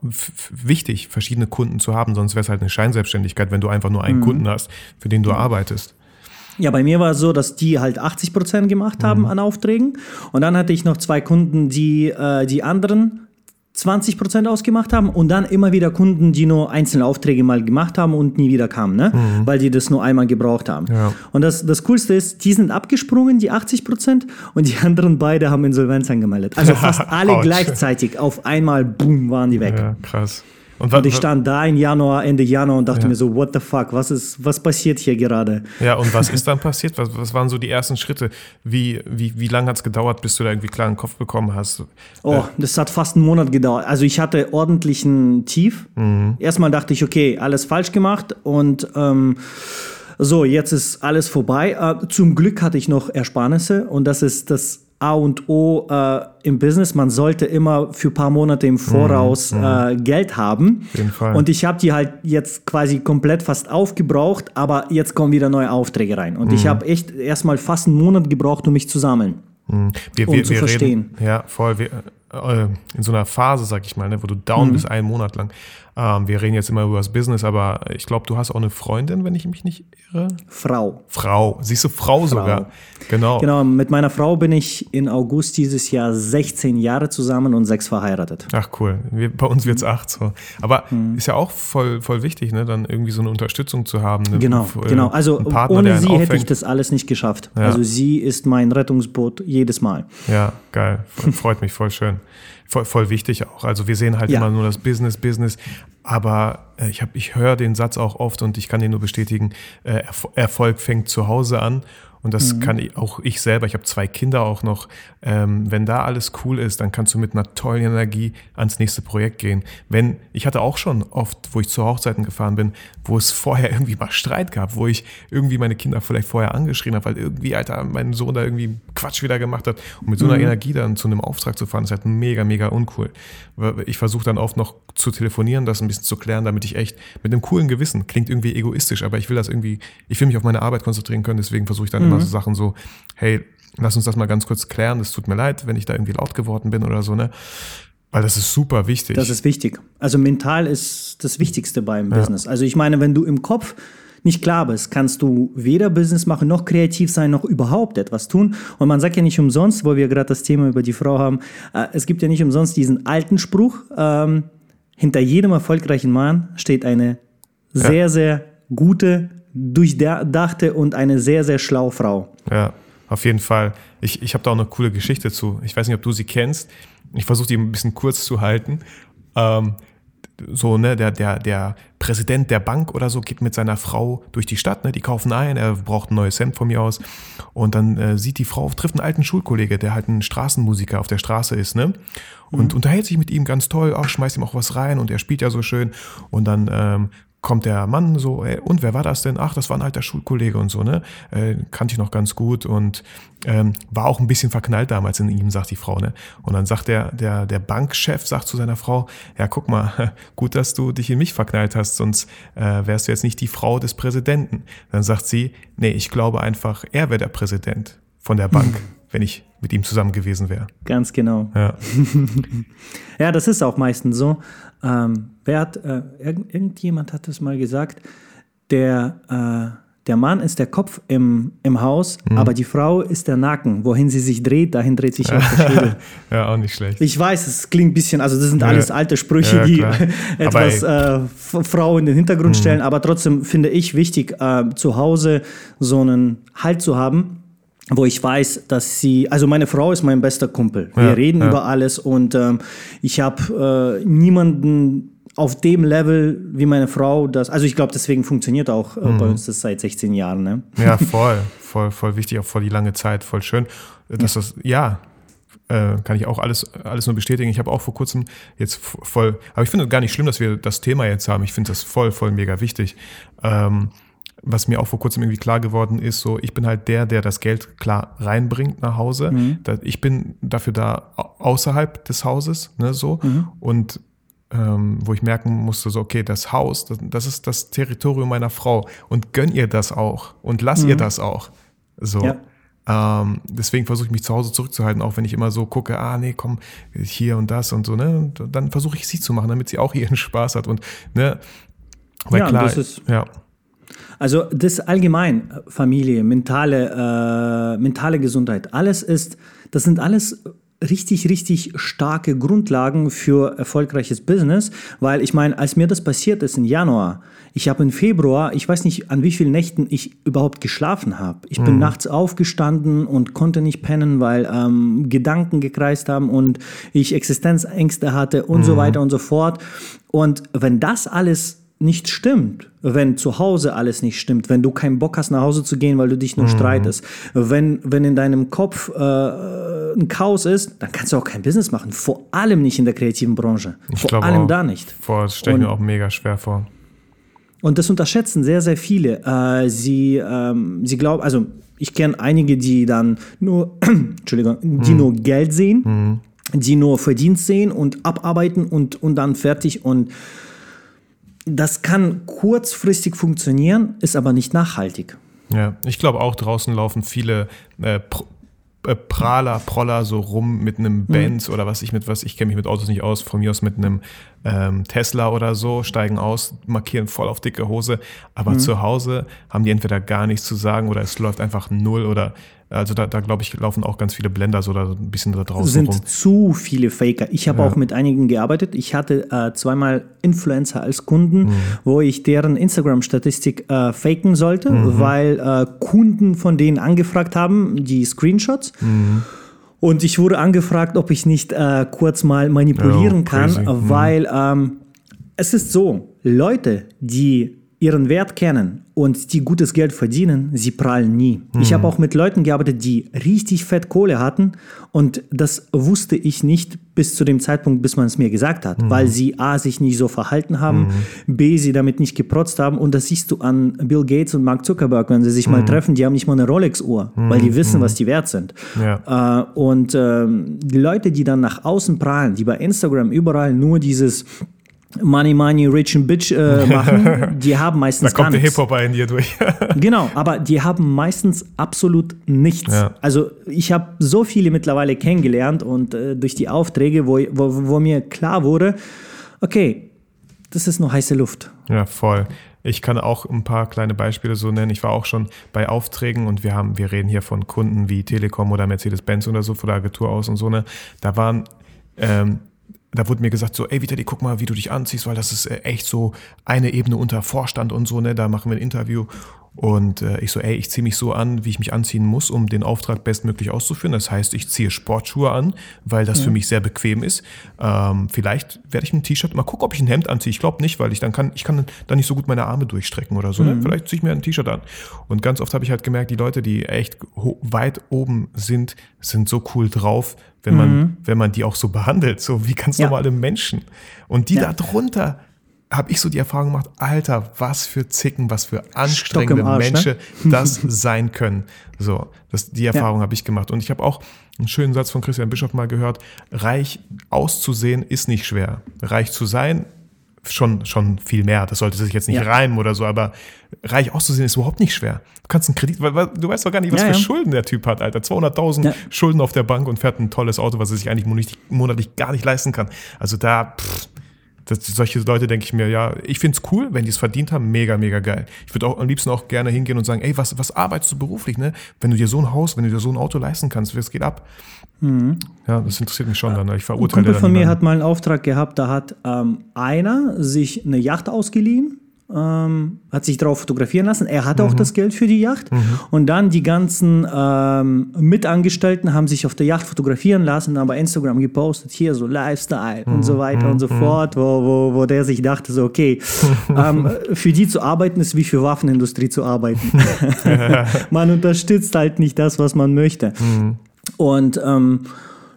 wichtig, verschiedene Kunden zu haben, sonst wäre es halt eine Scheinselbstständigkeit, wenn du einfach nur einen mhm. Kunden hast, für den du arbeitest. Ja, bei mir war es so, dass die halt 80 Prozent gemacht haben mhm. an Aufträgen. Und dann hatte ich noch zwei Kunden, die äh, die anderen 20 Prozent ausgemacht haben und dann immer wieder Kunden, die nur einzelne Aufträge mal gemacht haben und nie wieder kamen, ne? Mhm. weil die das nur einmal gebraucht haben. Ja. Und das, das Coolste ist, die sind abgesprungen, die 80 Prozent, und die anderen beide haben Insolvenz angemeldet. Also fast alle gleichzeitig auf einmal, boom, waren die weg. Ja, krass. Und, und ich stand da im Januar, Ende Januar und dachte ja. mir so, what the fuck, was ist, was passiert hier gerade? Ja, und was ist dann passiert? Was, was waren so die ersten Schritte? Wie, wie, wie lange hat es gedauert, bis du da irgendwie klaren Kopf bekommen hast? Oh, äh. das hat fast einen Monat gedauert. Also ich hatte ordentlichen Tief. Mhm. Erstmal dachte ich, okay, alles falsch gemacht und ähm, so, jetzt ist alles vorbei. Äh, zum Glück hatte ich noch Ersparnisse und das ist das A und O äh, im Business. Man sollte immer für ein paar Monate im Voraus mhm, äh, Geld haben. Auf jeden Fall. Und ich habe die halt jetzt quasi komplett fast aufgebraucht, aber jetzt kommen wieder neue Aufträge rein. Und mhm. ich habe echt erstmal fast einen Monat gebraucht, um mich zu sammeln. Mhm. Wir, um wir, zu wir verstehen. Reden, ja, voll. Wir, äh, in so einer Phase, sag ich mal, ne, wo du down mhm. bist einen Monat lang. Ähm, wir reden jetzt immer über das Business, aber ich glaube, du hast auch eine Freundin, wenn ich mich nicht irre. Frau. Frau. Siehst du, Frau, Frau, sogar. Genau. Genau, mit meiner Frau bin ich in August dieses Jahr 16 Jahre zusammen und sechs verheiratet. Ach cool. Wir, bei uns wird es acht so. Aber mhm. ist ja auch voll, voll wichtig, ne, dann irgendwie so eine Unterstützung zu haben. Ne? Genau, äh, genau. Also Partner, ohne sie hätte ich das alles nicht geschafft. Ja. Also sie ist mein Rettungsboot jedes Mal. Ja, geil. Freut mich voll schön voll, voll wichtig auch. Also wir sehen halt ja. immer nur das Business, Business. Aber äh, ich, hab, ich höre den Satz auch oft und ich kann den nur bestätigen, äh, Erfolg fängt zu Hause an. Und das mhm. kann ich, auch ich selber, ich habe zwei Kinder auch noch. Ähm, wenn da alles cool ist, dann kannst du mit einer tollen Energie ans nächste Projekt gehen. Wenn, ich hatte auch schon oft, wo ich zu Hochzeiten gefahren bin, wo es vorher irgendwie mal Streit gab, wo ich irgendwie meine Kinder vielleicht vorher angeschrien habe, weil irgendwie, Alter, mein Sohn da irgendwie Quatsch wieder gemacht hat. Und mit so einer mhm. Energie dann zu einem Auftrag zu fahren, ist halt mega, mega uncool. Ich versuche dann oft noch zu telefonieren, das ein bisschen zu klären, damit ich echt mit einem coolen Gewissen, klingt irgendwie egoistisch, aber ich will das irgendwie, ich will mich auf meine Arbeit konzentrieren können, deswegen versuche ich dann mhm. Immer so Sachen so, hey, lass uns das mal ganz kurz klären, das tut mir leid, wenn ich da irgendwie laut geworden bin oder so, ne? Weil das ist super wichtig. Das ist wichtig. Also mental ist das Wichtigste beim ja. Business. Also ich meine, wenn du im Kopf nicht klar bist, kannst du weder Business machen, noch kreativ sein, noch überhaupt etwas tun. Und man sagt ja nicht umsonst, wo wir gerade das Thema über die Frau haben, äh, es gibt ja nicht umsonst diesen alten Spruch, ähm, hinter jedem erfolgreichen Mann steht eine sehr, ja. sehr gute, durchdachte und eine sehr, sehr schlaue Frau. Ja, auf jeden Fall. Ich, ich habe da auch eine coole Geschichte zu. Ich weiß nicht, ob du sie kennst. Ich versuche die ein bisschen kurz zu halten. Ähm, so, ne, der, der, der Präsident der Bank oder so geht mit seiner Frau durch die Stadt, ne, die kaufen ein, er braucht ein neues Hemd von mir aus. Und dann äh, sieht die Frau, trifft einen alten Schulkollege, der halt ein Straßenmusiker auf der Straße ist, ne? Und mhm. unterhält sich mit ihm ganz toll, auch schmeißt ihm auch was rein und er spielt ja so schön. Und dann ähm, kommt der Mann so, ey, und wer war das denn? Ach, das war ein alter Schulkollege und so, ne? Äh, kannte ich noch ganz gut und ähm, war auch ein bisschen verknallt damals in ihm, sagt die Frau, ne? Und dann sagt der, der, der Bankchef, sagt zu seiner Frau, ja, guck mal, gut, dass du dich in mich verknallt hast, sonst äh, wärst du jetzt nicht die Frau des Präsidenten. Dann sagt sie, nee, ich glaube einfach, er wäre der Präsident von der Bank, wenn ich mit ihm zusammen gewesen wäre. Ganz genau. Ja. ja, das ist auch meistens so. Ähm, wer hat, äh, irgendjemand hat es mal gesagt, der, äh, der Mann ist der Kopf im, im Haus, Mhm. aber die Frau ist der Nacken. Wohin sie sich dreht, dahin dreht sich auch der Schädel. ja, auch nicht schlecht. Ich weiß, es klingt ein bisschen, also das sind Ja. alles alte Sprüche, Ja, die etwas Mhm. äh, Frau in den Hintergrund stellen, aber trotzdem finde ich wichtig, äh, zu Hause so einen Halt zu haben, wo ich weiß, dass sie, also meine Frau ist mein bester Kumpel. Wir Ja, reden ja. über alles und ähm, ich habe äh, niemanden auf dem Level wie meine Frau das, also ich glaube, deswegen funktioniert auch äh, Mhm. bei uns das seit 16 Jahren. Ne? Ja, voll, voll, voll wichtig, auch voll die lange Zeit, voll schön. Dass das, ja, äh, kann ich auch alles, alles nur bestätigen. Ich habe auch vor kurzem jetzt voll, aber ich finde es gar nicht schlimm, dass wir das Thema jetzt haben. Ich finde das voll, voll mega wichtig. Ähm, was mir auch vor kurzem irgendwie klar geworden ist, so ich bin halt der, der das Geld klar reinbringt nach Hause. Da, ich bin dafür da au- außerhalb des Hauses, ne, so. Und ähm, wo ich merken musste, so, okay, das Haus, das, das ist das Territorium meiner Frau und gönn ihr das auch und lass ihr das auch. So. Ja. Ähm, deswegen versuche ich mich zu Hause zurückzuhalten, auch wenn ich immer so gucke, ah nee, komm, hier und das und so, ne? Und dann versuche ich sie zu machen, damit sie auch ihren Spaß hat. Und ne, weil Ja, klar, das ist- ja, Also das allgemein, äh, Familie, mentale, äh, mentale Gesundheit, alles ist, das sind alles richtig, richtig starke Grundlagen für erfolgreiches Business, weil ich meine, als mir das passiert ist im Januar, ich habe im Februar, ich weiß nicht, an wie vielen Nächten ich überhaupt geschlafen habe. Ich bin nachts aufgestanden und konnte nicht pennen, weil ähm, Gedanken gekreist haben und ich Existenzängste hatte und so weiter und so fort. Und wenn das alles nicht stimmt, wenn zu Hause alles nicht stimmt, wenn du keinen Bock hast, nach Hause zu gehen, weil du dich nur streitest, wenn, wenn in deinem Kopf äh, ein Chaos ist, dann kannst du auch kein Business machen. Vor allem nicht in der kreativen Branche. ich Vor allem auch, da nicht. Vor, das stelle ich mir auch mega schwer vor. Und das unterschätzen sehr, sehr viele. Äh, sie, ähm, sie glauben, also ich kenne einige, die dann nur, Entschuldigung, die nur Geld sehen, die nur Verdienst sehen und abarbeiten und, und dann fertig. Und das kann kurzfristig funktionieren, ist aber nicht nachhaltig. Ja, ich glaube auch draußen laufen viele äh, Pr äh, Prahler, Proller so rum mit einem Benz oder was ich mit was, ich kenne mich mit Autos nicht aus, von mir aus mit einem ähm, Tesla oder so, steigen aus, markieren voll auf dicke Hose, aber zu Hause haben die entweder gar nichts zu sagen oder es läuft einfach null oder also da, da glaube ich, laufen auch ganz viele Blender so da ein bisschen da draußen sind rum. zu viele Faker. Ich habe auch mit einigen gearbeitet. Ich hatte äh, zweimal Influencer als Kunden, Mhm. wo ich deren Instagram-Statistik äh, faken sollte, Mhm. weil äh, Kunden von denen angefragt haben, die Screenshots. Mhm. Und ich wurde angefragt, ob ich nicht äh, kurz mal manipulieren Oh, kann. Mhm. weil ähm, es ist so, Leute, die ihren Wert kennen und die gutes Geld verdienen, sie prallen nie. Ich habe auch mit Leuten gearbeitet, die richtig fett Kohle hatten und das wusste ich nicht bis zu dem Zeitpunkt, bis man es mir gesagt hat, weil sie A, sich nicht so verhalten haben, B, sie damit nicht geprotzt haben und das siehst du an Bill Gates und Mark Zuckerberg, wenn sie sich mal treffen, die haben nicht mal eine Rolex-Uhr, weil die wissen, was die wert sind. Ja. Äh, und ähm, die Leute, die dann nach außen prahlen, die bei Instagram überall nur dieses Money, Money, Rich and Bitch äh, machen, die haben Da meistens gar kommt der. Hip-Hopper in dir durch. Genau, aber die haben meistens absolut nichts. Ja. Also ich habe so viele mittlerweile kennengelernt und äh, durch die Aufträge, wo, wo, wo mir klar wurde, okay, das ist nur heiße Luft. Ja, voll. Ich kann auch ein paar kleine Beispiele so nennen. Ich war auch schon bei Aufträgen und wir haben, wir reden hier von Kunden wie Telekom oder Mercedes-Benz oder so von der Agentur aus und so, ne? Da waren, ähm, da wurde mir gesagt so, ey Vitali, guck mal, wie du dich anziehst, weil das ist äh, echt so eine Ebene unter Vorstand und so, ne? Da machen wir ein Interview. Und äh, ich so, ey, ich ziehe mich so an, wie ich mich anziehen muss, um den Auftrag bestmöglich auszuführen. Das heißt, ich ziehe Sportschuhe an, weil das für mich sehr bequem ist. Ähm, vielleicht werde ich ein T-Shirt, mal gucken, ob ich ein Hemd anziehe. Ich glaube nicht, weil ich dann kann, ich kann dann nicht so gut meine Arme durchstrecken oder so. Ne? Vielleicht ziehe ich mir ein T-Shirt an. Und ganz oft habe ich halt gemerkt, die Leute, die echt weit oben sind, sind so cool drauf, wenn man, wenn man die auch so behandelt, so wie ganz Ja. normale Menschen. Und die Ja. da drunter habe ich so die Erfahrung gemacht, Alter, was für Zicken, was für anstrengende Arsch, ne? Menschen das sein können. So, das, die Erfahrung habe ich gemacht. Und ich habe auch einen schönen Satz von Christian Bischof mal gehört, reich auszusehen ist nicht schwer. Reich zu sein, schon, schon viel mehr. Das sollte sich jetzt nicht Ja. reimen oder so, aber reich auszusehen ist überhaupt nicht schwer. Du kannst einen Kredit, weil, weil du weißt doch gar nicht, was Ja, für ja. Schulden der Typ hat, Alter. 200.000 Ja. Schulden auf der Bank und fährt ein tolles Auto, was er sich eigentlich monatlich, monatlich gar nicht leisten kann. Also da, pff, das, solche Leute denke ich mir, ja, ich finde es cool, wenn die es verdient haben, mega, mega geil. Ich würde auch am liebsten auch gerne hingehen und sagen, ey, was, was arbeitest du beruflich, ne? Wenn du dir so ein Haus, wenn du dir so ein Auto leisten kannst, was geht ab? Mhm. Ja, das interessiert mich schon dann. Ich verurteile Ein Kumpel von mir hat mal einen Auftrag gehabt, da hat ähm, einer sich eine Yacht ausgeliehen ähm, hat sich darauf fotografieren lassen. Er hatte mhm. auch das Geld für die Yacht. Mhm. Und dann die ganzen ähm, Mitangestellten haben sich auf der Yacht fotografieren lassen, aber Instagram gepostet, hier so Lifestyle mhm. und so weiter und so mhm. fort, wo, wo, wo der sich dachte, so, okay, ähm, für die zu arbeiten ist wie für Waffenindustrie zu arbeiten. man unterstützt halt nicht das, was man möchte. Mhm. Und ähm,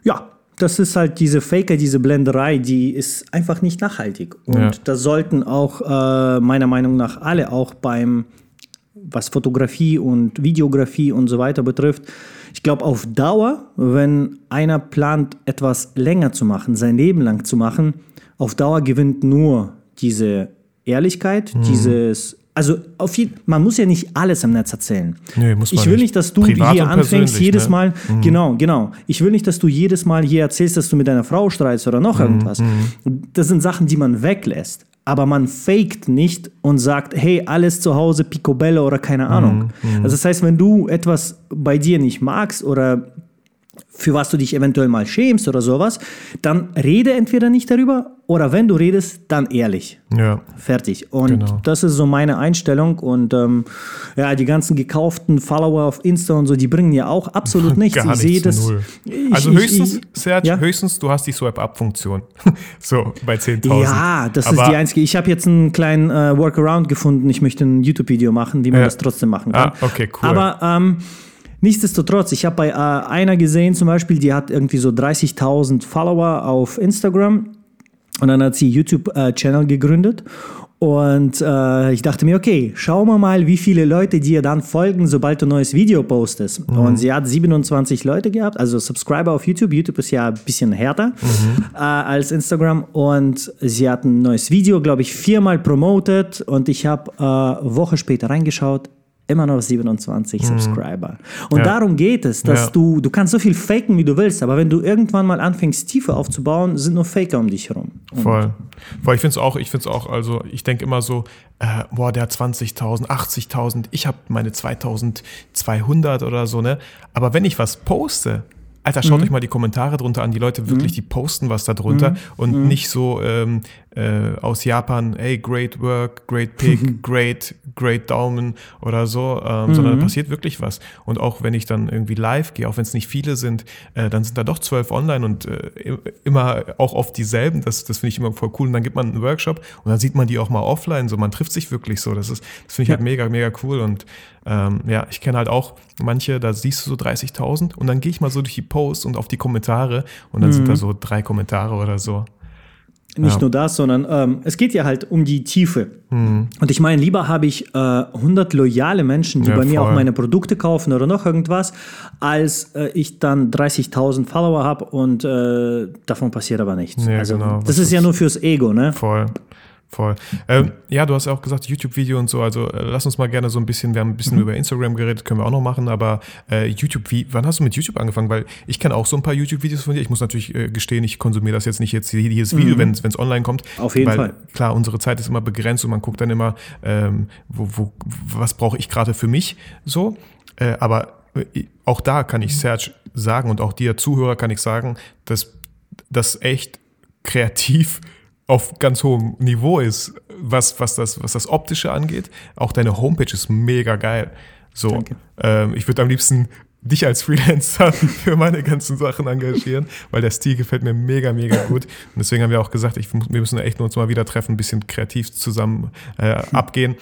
ja, das ist halt diese Faker, diese Blenderei, die ist einfach nicht nachhaltig. Und ja. das sollten auch äh, meiner Meinung nach alle auch beim, was Fotografie und Videografie und so weiter betrifft. Ich glaube, auf Dauer, wenn einer plant, etwas länger zu machen, sein Leben lang zu machen, auf Dauer gewinnt nur diese Ehrlichkeit, mhm. dieses also auf jeden, man muss ja nicht alles im Netz erzählen. Nee, muss man ich will nicht, dass du Privat hier anfängst, jedes ne? Mal, mhm. genau, genau. Ich will nicht, dass du jedes Mal hier erzählst, dass du mit deiner Frau streitst oder noch mhm. irgendwas. Mhm. Das sind Sachen, die man weglässt. Aber man faked nicht und sagt, hey, alles zu Hause, Picobello oder keine Ahnung. Mhm. Also das heißt, wenn du etwas bei dir nicht magst oder für was du dich eventuell mal schämst oder sowas, dann rede entweder nicht darüber oder wenn du redest, dann ehrlich. Ja. Fertig. Und genau. das ist so meine Einstellung. Und ähm, ja, die ganzen gekauften Follower auf Insta und so, die bringen ja auch absolut nichts. Gar ich sehe das. Ich, also höchstens, ich, Serge, ja? höchstens, du hast die Swipe-Up-Funktion. so bei 10.000. Ja, das Aber ist die einzige. Ich habe jetzt einen kleinen äh, Workaround gefunden. Ich möchte ein YouTube-Video machen, wie man ja. das trotzdem machen kann. Ah, okay, cool. Aber ähm, Nichtsdestotrotz, ich habe bei äh, einer gesehen zum Beispiel, die hat irgendwie so 30.000 Follower auf Instagram und dann hat sie YouTube-Channel äh, gegründet und äh, ich dachte mir, okay, schauen wir mal, wie viele Leute dir dann folgen, sobald du ein neues Video postest. Mhm. Und sie hat 27 Leute gehabt, also Subscriber auf YouTube. YouTube ist ja ein bisschen härter mhm. äh, als Instagram. Und sie hat ein neues Video, glaube ich, viermal promotet. Und ich habe äh, Woche später reingeschaut immer noch 27 mhm. Subscriber. Und ja. darum geht es, dass ja. du, du kannst so viel faken, wie du willst, aber wenn du irgendwann mal anfängst, Tiefe aufzubauen, sind nur Faker um dich herum. Und Voll. Voll. Ich finde es auch, ich finde es auch, also ich denke immer so, äh, boah, der hat 20.000, 80.000, ich habe meine 2.200 oder so, ne? Aber wenn ich was poste, Alter, schaut mhm. euch mal die Kommentare drunter an. Die Leute wirklich, mhm. die posten was da drunter mhm. und mhm. nicht so ähm, äh, aus Japan, hey, great work, great pick, great, great Daumen oder so, ähm, sondern da mhm. passiert wirklich was. Und auch wenn ich dann irgendwie live gehe, auch wenn es nicht viele sind, äh, dann sind da doch zwölf online und äh, immer auch oft dieselben. Das, das finde ich immer voll cool. Und dann gibt man einen Workshop und dann sieht man die auch mal offline. So, man trifft sich wirklich so. Das ist, das finde ich halt mega, mega cool. Und ähm, ja, ich kenne halt auch manche, da siehst du so 30.000 und dann gehe ich mal so durch die Posts und auf die Kommentare und dann mhm. sind da so drei Kommentare oder so. Nicht ja. nur das, sondern ähm, es geht ja halt um die Tiefe. Mhm. Und ich meine, lieber habe ich äh, 100 loyale Menschen, die ja, bei voll. mir auch meine Produkte kaufen oder noch irgendwas, als äh, ich dann 30.000 Follower habe und äh, davon passiert aber nichts. Ja, also, genau. Das ist ja nur fürs Ego, ne? Voll. Voll. Ähm, ja, du hast ja auch gesagt, YouTube-Video und so. Also äh, lass uns mal gerne so ein bisschen, wir haben ein bisschen mhm. über Instagram geredet, können wir auch noch machen, aber äh, YouTube, wie, wann hast du mit YouTube angefangen? Weil ich kenne auch so ein paar YouTube-Videos von dir. Ich muss natürlich äh, gestehen, ich konsumiere das jetzt nicht jetzt jedes Video, mhm. wenn es online kommt. Auf jeden weil, Fall. Klar, unsere Zeit ist immer begrenzt und man guckt dann immer, ähm, wo, wo, was brauche ich gerade für mich so. Äh, aber äh, auch da kann ich Serge sagen und auch dir Zuhörer kann ich sagen, dass das echt kreativ auf ganz hohem Niveau ist, was, was, das, was das Optische angeht. Auch deine Homepage ist mega geil. So, ähm, ich würde am liebsten dich als Freelancer für meine ganzen Sachen engagieren, weil der Stil gefällt mir mega, mega gut. Und deswegen haben wir auch gesagt, ich, wir müssen echt uns mal wieder treffen, ein bisschen kreativ zusammen äh, abgehen.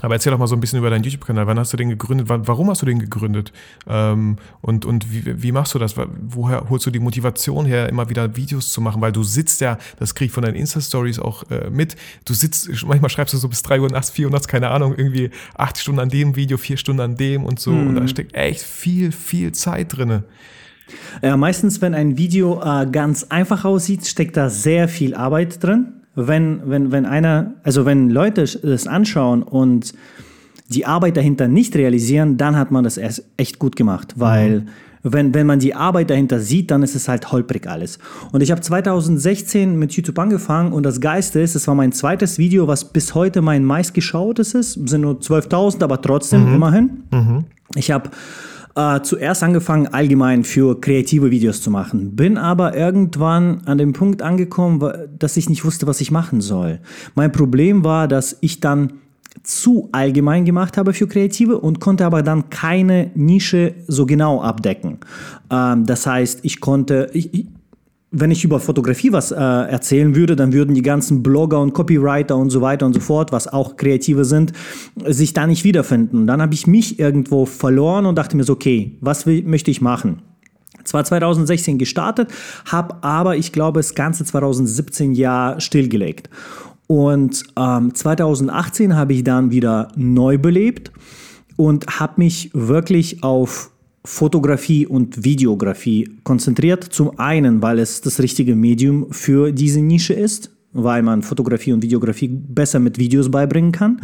Aber erzähl doch mal so ein bisschen über deinen YouTube-Kanal. Wann hast du den gegründet? Warum hast du den gegründet? Ähm, und und wie, wie machst du das? Woher holst du die Motivation her, immer wieder Videos zu machen? Weil du sitzt ja, das krieg ich von deinen Insta-Stories auch äh, mit. Du sitzt, manchmal schreibst du so bis 3 Uhr nachts, 4 Uhr nachts, keine Ahnung, irgendwie acht Stunden an dem Video, vier Stunden an dem und so. Mhm. Und da mhm. steckt echt viel, viel Zeit drin. Ja, meistens, wenn ein Video äh, ganz einfach aussieht, steckt da sehr viel Arbeit drin wenn, wenn, wenn einer, also wenn Leute das anschauen und die Arbeit dahinter nicht realisieren, dann hat man das erst echt gut gemacht, weil wenn, wenn man die Arbeit dahinter sieht, dann ist es halt holprig alles. Und ich habe 2016 mit YouTube angefangen und das Geiste ist, es war mein zweites Video, was bis heute mein meistgeschautes ist. Es sind nur 12.000, aber trotzdem immerhin. Ich habe äh, zuerst angefangen, allgemein für kreative Videos zu machen. Bin aber irgendwann an dem Punkt angekommen, dass ich nicht wusste, was ich machen soll. Mein Problem war, dass ich dann zu allgemein gemacht habe für Kreative und konnte aber dann keine Nische so genau abdecken. Ähm, das heißt, ich konnte, ich, wenn ich über Fotografie was äh, erzählen würde, dann würden die ganzen Blogger und Copywriter und so weiter und so fort, was auch Kreative sind, sich da nicht wiederfinden. Dann habe ich mich irgendwo verloren und dachte mir so, okay, was will, möchte ich machen? Zwar 2016 gestartet, habe aber, ich glaube, das ganze 2017 Jahr stillgelegt. Und ähm, 2018 habe ich dann wieder neu belebt und habe mich wirklich auf Fotografie und Videografie konzentriert. Zum einen, weil es das richtige Medium für diese Nische ist, weil man Fotografie und Videografie besser mit Videos beibringen kann.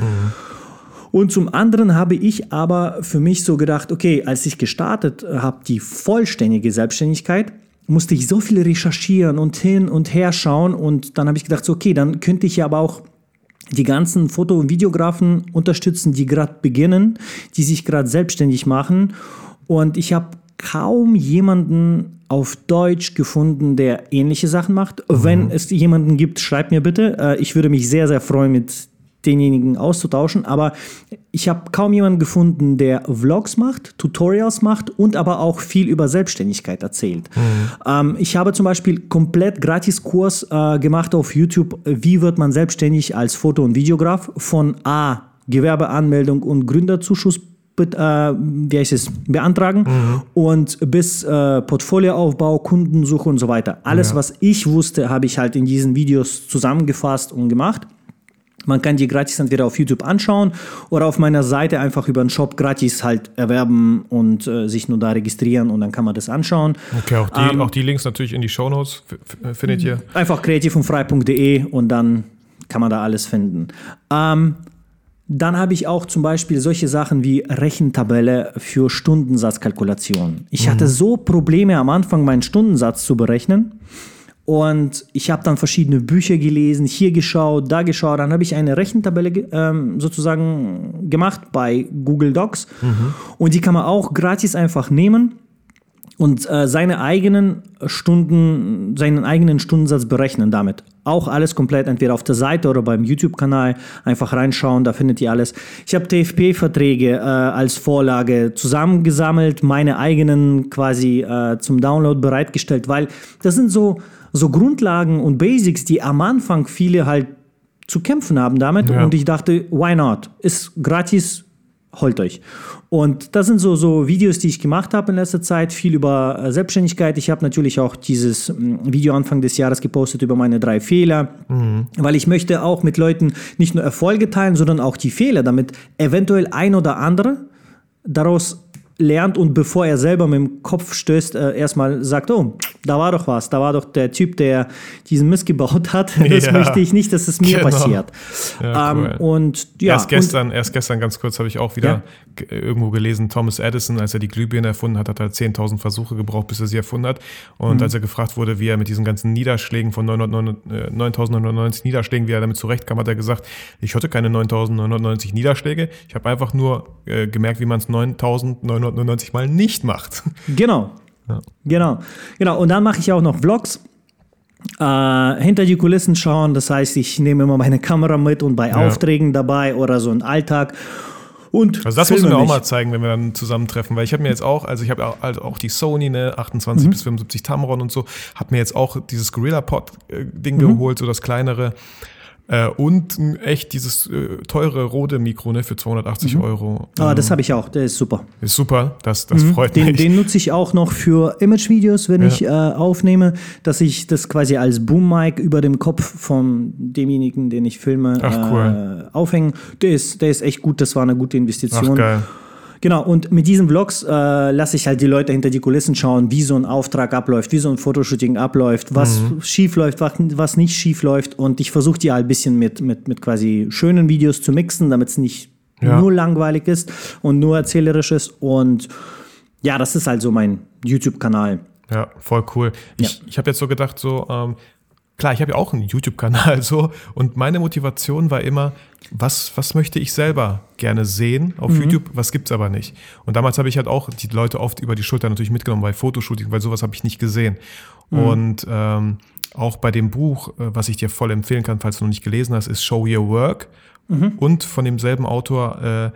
Und zum anderen habe ich aber für mich so gedacht, okay, als ich gestartet habe, die vollständige Selbstständigkeit, musste ich so viel recherchieren und hin und her schauen und dann habe ich gedacht, so, okay, dann könnte ich ja aber auch die ganzen Foto- und Videografen unterstützen, die gerade beginnen, die sich gerade selbstständig machen. Und ich habe kaum jemanden auf Deutsch gefunden, der ähnliche Sachen macht. Wenn es jemanden gibt, schreibt mir bitte. Äh, Ich würde mich sehr, sehr freuen, mit denjenigen auszutauschen. Aber ich habe kaum jemanden gefunden, der Vlogs macht, Tutorials macht und aber auch viel über Selbstständigkeit erzählt. Ähm, ich habe zum Beispiel komplett Gratiskurs äh, gemacht auf YouTube, wie wird man selbstständig als Foto- und Videograf von A, Gewerbeanmeldung und Gründerzuschuss wie heißt es, beantragen und bis äh, Portfolioaufbau, Kundensuche und so weiter. Alles, Ja. was ich wusste, habe ich halt in diesen Videos zusammengefasst und gemacht. Man kann die gratis entweder auf YouTube anschauen oder auf meiner Seite einfach über den Shop gratis halt erwerben und äh, sich nur da registrieren und dann kann man das anschauen. Okay, auch die, Ähm, auch die Links natürlich in die Shownotes f- f- findet ihr. Einfach kreativundfrei.de und dann kann man da alles finden. Ähm, dann habe ich auch zum Beispiel solche Sachen wie Rechentabelle für Stundensatzkalkulation. Ich hatte so Probleme am Anfang, meinen Stundensatz zu berechnen. Und ich habe dann verschiedene Bücher gelesen, hier geschaut, da geschaut. Dann habe ich eine Rechentabelle ähm, sozusagen gemacht bei Google Docs. Und die kann man auch gratis einfach nehmen und äh, seine eigenen Stunden, seinen eigenen Stundensatz berechnen damit. Auch alles komplett entweder auf der Seite oder beim YouTube-Kanal einfach reinschauen, da findet ihr alles. Ich habe TFP-Verträge äh, als Vorlage zusammengesammelt, meine eigenen quasi äh, zum Download bereitgestellt, weil das sind so, so Grundlagen und Basics, die am Anfang viele halt zu kämpfen haben damit Ja. und ich dachte, why not? Ist gratis, holt euch. Und das sind so, so Videos, die ich gemacht habe in letzter Zeit, viel über äh, Selbstständigkeit. Ich habe natürlich auch dieses mm, Video Anfang des Jahres gepostet über meine drei Fehler, weil ich möchte auch mit Leuten nicht nur Erfolge teilen, sondern auch die Fehler, damit eventuell ein oder andere daraus lernt und bevor er selber mit dem Kopf stößt, äh, erstmal sagt, oh, da war doch was, da war doch der Typ, der diesen Mist gebaut hat. Das Ja. möchte ich nicht, dass es mir Genau. passiert. Ja, ähm, cool. und ja, erst gestern, erst gestern ganz kurz habe ich auch wieder Ja. irgendwo gelesen, Thomas Edison, als er die Glühbirne erfunden hat, hat er 10.000 Versuche gebraucht, bis er sie erfunden hat. Mhm. Und als er gefragt wurde, wie er mit diesen ganzen Niederschlägen von 999 äh, 9.999 Niederschlägen, wie er damit zurechtkam, hat er gesagt, ich hatte keine 9.999 Niederschläge, ich habe einfach nur äh, gemerkt, wie man es 9.999 Mal nicht macht. Genau. Genau. Genau. Und dann mache ich auch noch Vlogs. Äh, hinter die Kulissen schauen, das heißt, ich nehme immer meine Kamera mit und bei Ja. Aufträgen dabei oder so ein Alltag. Und Also das musst du filme mir auch mal zeigen, wenn wir dann zusammentreffen, weil ich habe mir jetzt auch, also ich habe auch, also auch die Sony, ne, Mhm. 28 bis 75 Tamron und so, habe mir jetzt auch dieses Gorilla Pod äh, Ding Mhm. geholt, so das kleinere. Äh, und echt dieses äh, teure Rode Mikro, ne, für 280 Euro. Ah, Ähm, das habe ich auch, der ist super. ist super, das, das freut Den, mich. den nutze ich auch noch für Image-Videos, wenn Ja. ich äh, aufnehme, dass ich das quasi als Boom-Mic über dem Kopf von demjenigen, den ich filme, Ach, cool. äh, aufhängen. Der ist, der ist echt gut, das war eine gute Ach, Investition. geil. Genau, und mit diesen Vlogs äh, lasse ich halt die Leute hinter die Kulissen schauen, wie so ein Auftrag abläuft, wie so ein Fotoshooting abläuft, was schief läuft, was, was nicht schief läuft. Und ich versuche die halt ein bisschen mit, mit, mit quasi schönen Videos zu mixen, damit es nicht Ja. nur langweilig ist und nur erzählerisch ist. Und ja, das ist also mein YouTube-Kanal. Ja, voll cool. Ich, ja. ich habe jetzt so gedacht, so, ähm, klar, ich habe ja auch einen YouTube-Kanal so und meine Motivation war immer, was, was möchte ich selber gerne sehen auf mhm. YouTube, was gibt's aber nicht. Und damals habe ich halt auch die Leute oft über die Schulter natürlich mitgenommen bei Fotoshooting, weil sowas habe ich nicht gesehen. Mhm. Und ähm, auch bei dem Buch, äh, was ich dir voll empfehlen kann, falls du noch nicht gelesen hast, ist Show Your Work. Mhm. Und von demselben Autor äh,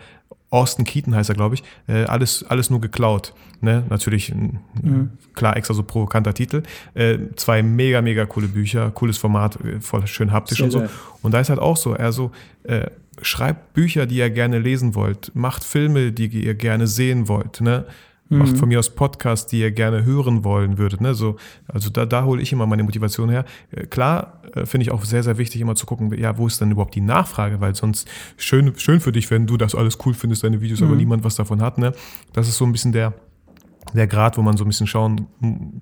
Austin Keaton heißt er, glaube ich, äh, alles, alles nur geklaut. Ne? Natürlich, mhm. klar, extra so provokanter Titel. Äh, zwei mega, mega coole Bücher, cooles Format, äh, voll schön haptisch Sehr und so. Geil. Und da ist halt auch so, er so, äh, schreibt Bücher, die ihr gerne lesen wollt, macht Filme, die ihr gerne sehen wollt. Ne? Mhm. Macht von mir aus Podcasts, die ihr gerne hören wollen würdet. Ne? So, also da, da hole ich immer meine Motivation her. Äh, klar, äh, finde ich auch sehr, sehr wichtig, immer zu gucken, ja, wo ist denn überhaupt die Nachfrage? Weil sonst schön, schön für dich, wenn du das alles cool findest, deine Videos, mhm. aber niemand was davon hat. Ne? Das ist so ein bisschen der, der Grad, wo man so ein bisschen schauen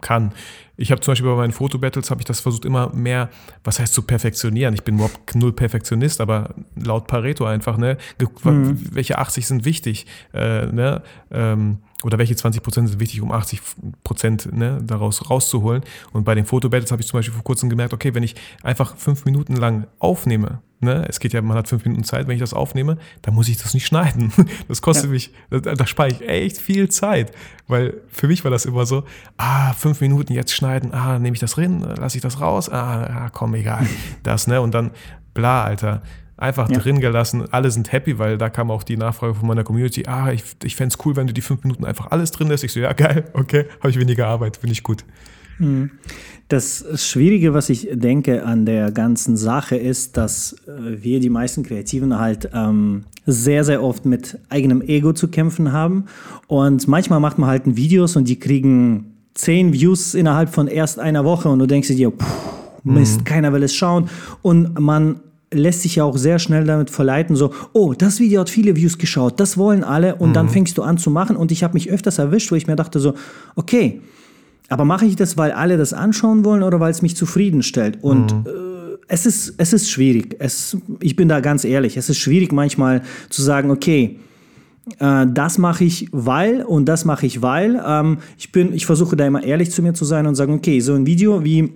kann. Ich habe zum Beispiel bei meinen Fotobattles habe ich das versucht immer mehr, was heißt zu perfektionieren. Ich bin überhaupt null Perfektionist, aber laut Pareto einfach, ne, mhm. welche 80 sind wichtig, äh, ne, ähm, oder welche 20 Prozent sind wichtig, um 80 Prozent ne, daraus rauszuholen. Und bei den Fotobattles habe ich zum Beispiel vor kurzem gemerkt, okay, wenn ich einfach fünf Minuten lang aufnehme, ne, es geht ja, man hat fünf Minuten Zeit, wenn ich das aufnehme, dann muss ich das nicht schneiden. Das kostet ja. mich, da, da spare ich echt viel Zeit. Weil für mich war das immer so, ah, fünf Minuten jetzt schneiden, ah, nehme ich das drin, lasse ich das raus, ah, komm, egal. Das, ne? Und dann, bla, Alter einfach ja. drin gelassen. Alle sind happy, weil da kam auch die Nachfrage von meiner Community, ah, ich, ich fände es cool, wenn du die fünf Minuten einfach alles drin lässt. Ich so, ja, geil, okay, habe ich weniger Arbeit, finde ich gut. Mhm. Das Schwierige, was ich denke an der ganzen Sache, ist, dass äh, wir die meisten Kreativen halt ähm, sehr, sehr oft mit eigenem Ego zu kämpfen haben. Und manchmal macht man halt Videos und die kriegen zehn Views innerhalb von erst einer Woche und du denkst dir, puh, Mist, mhm. keiner will es schauen. Und man lässt sich ja auch sehr schnell damit verleiten, so, oh, das Video hat viele Views geschaut, das wollen alle und mhm. dann fängst du an zu machen und ich habe mich öfters erwischt, wo ich mir dachte so, okay, aber mache ich das, weil alle das anschauen wollen oder weil es mich zufriedenstellt? Und mhm. äh, es, ist, es ist schwierig. Es, ich bin da ganz ehrlich. Es ist schwierig manchmal zu sagen, okay, äh, das mache ich weil und das mache ich weil. Ähm, ich, bin, ich versuche da immer ehrlich zu mir zu sein und sagen, okay, so ein Video wie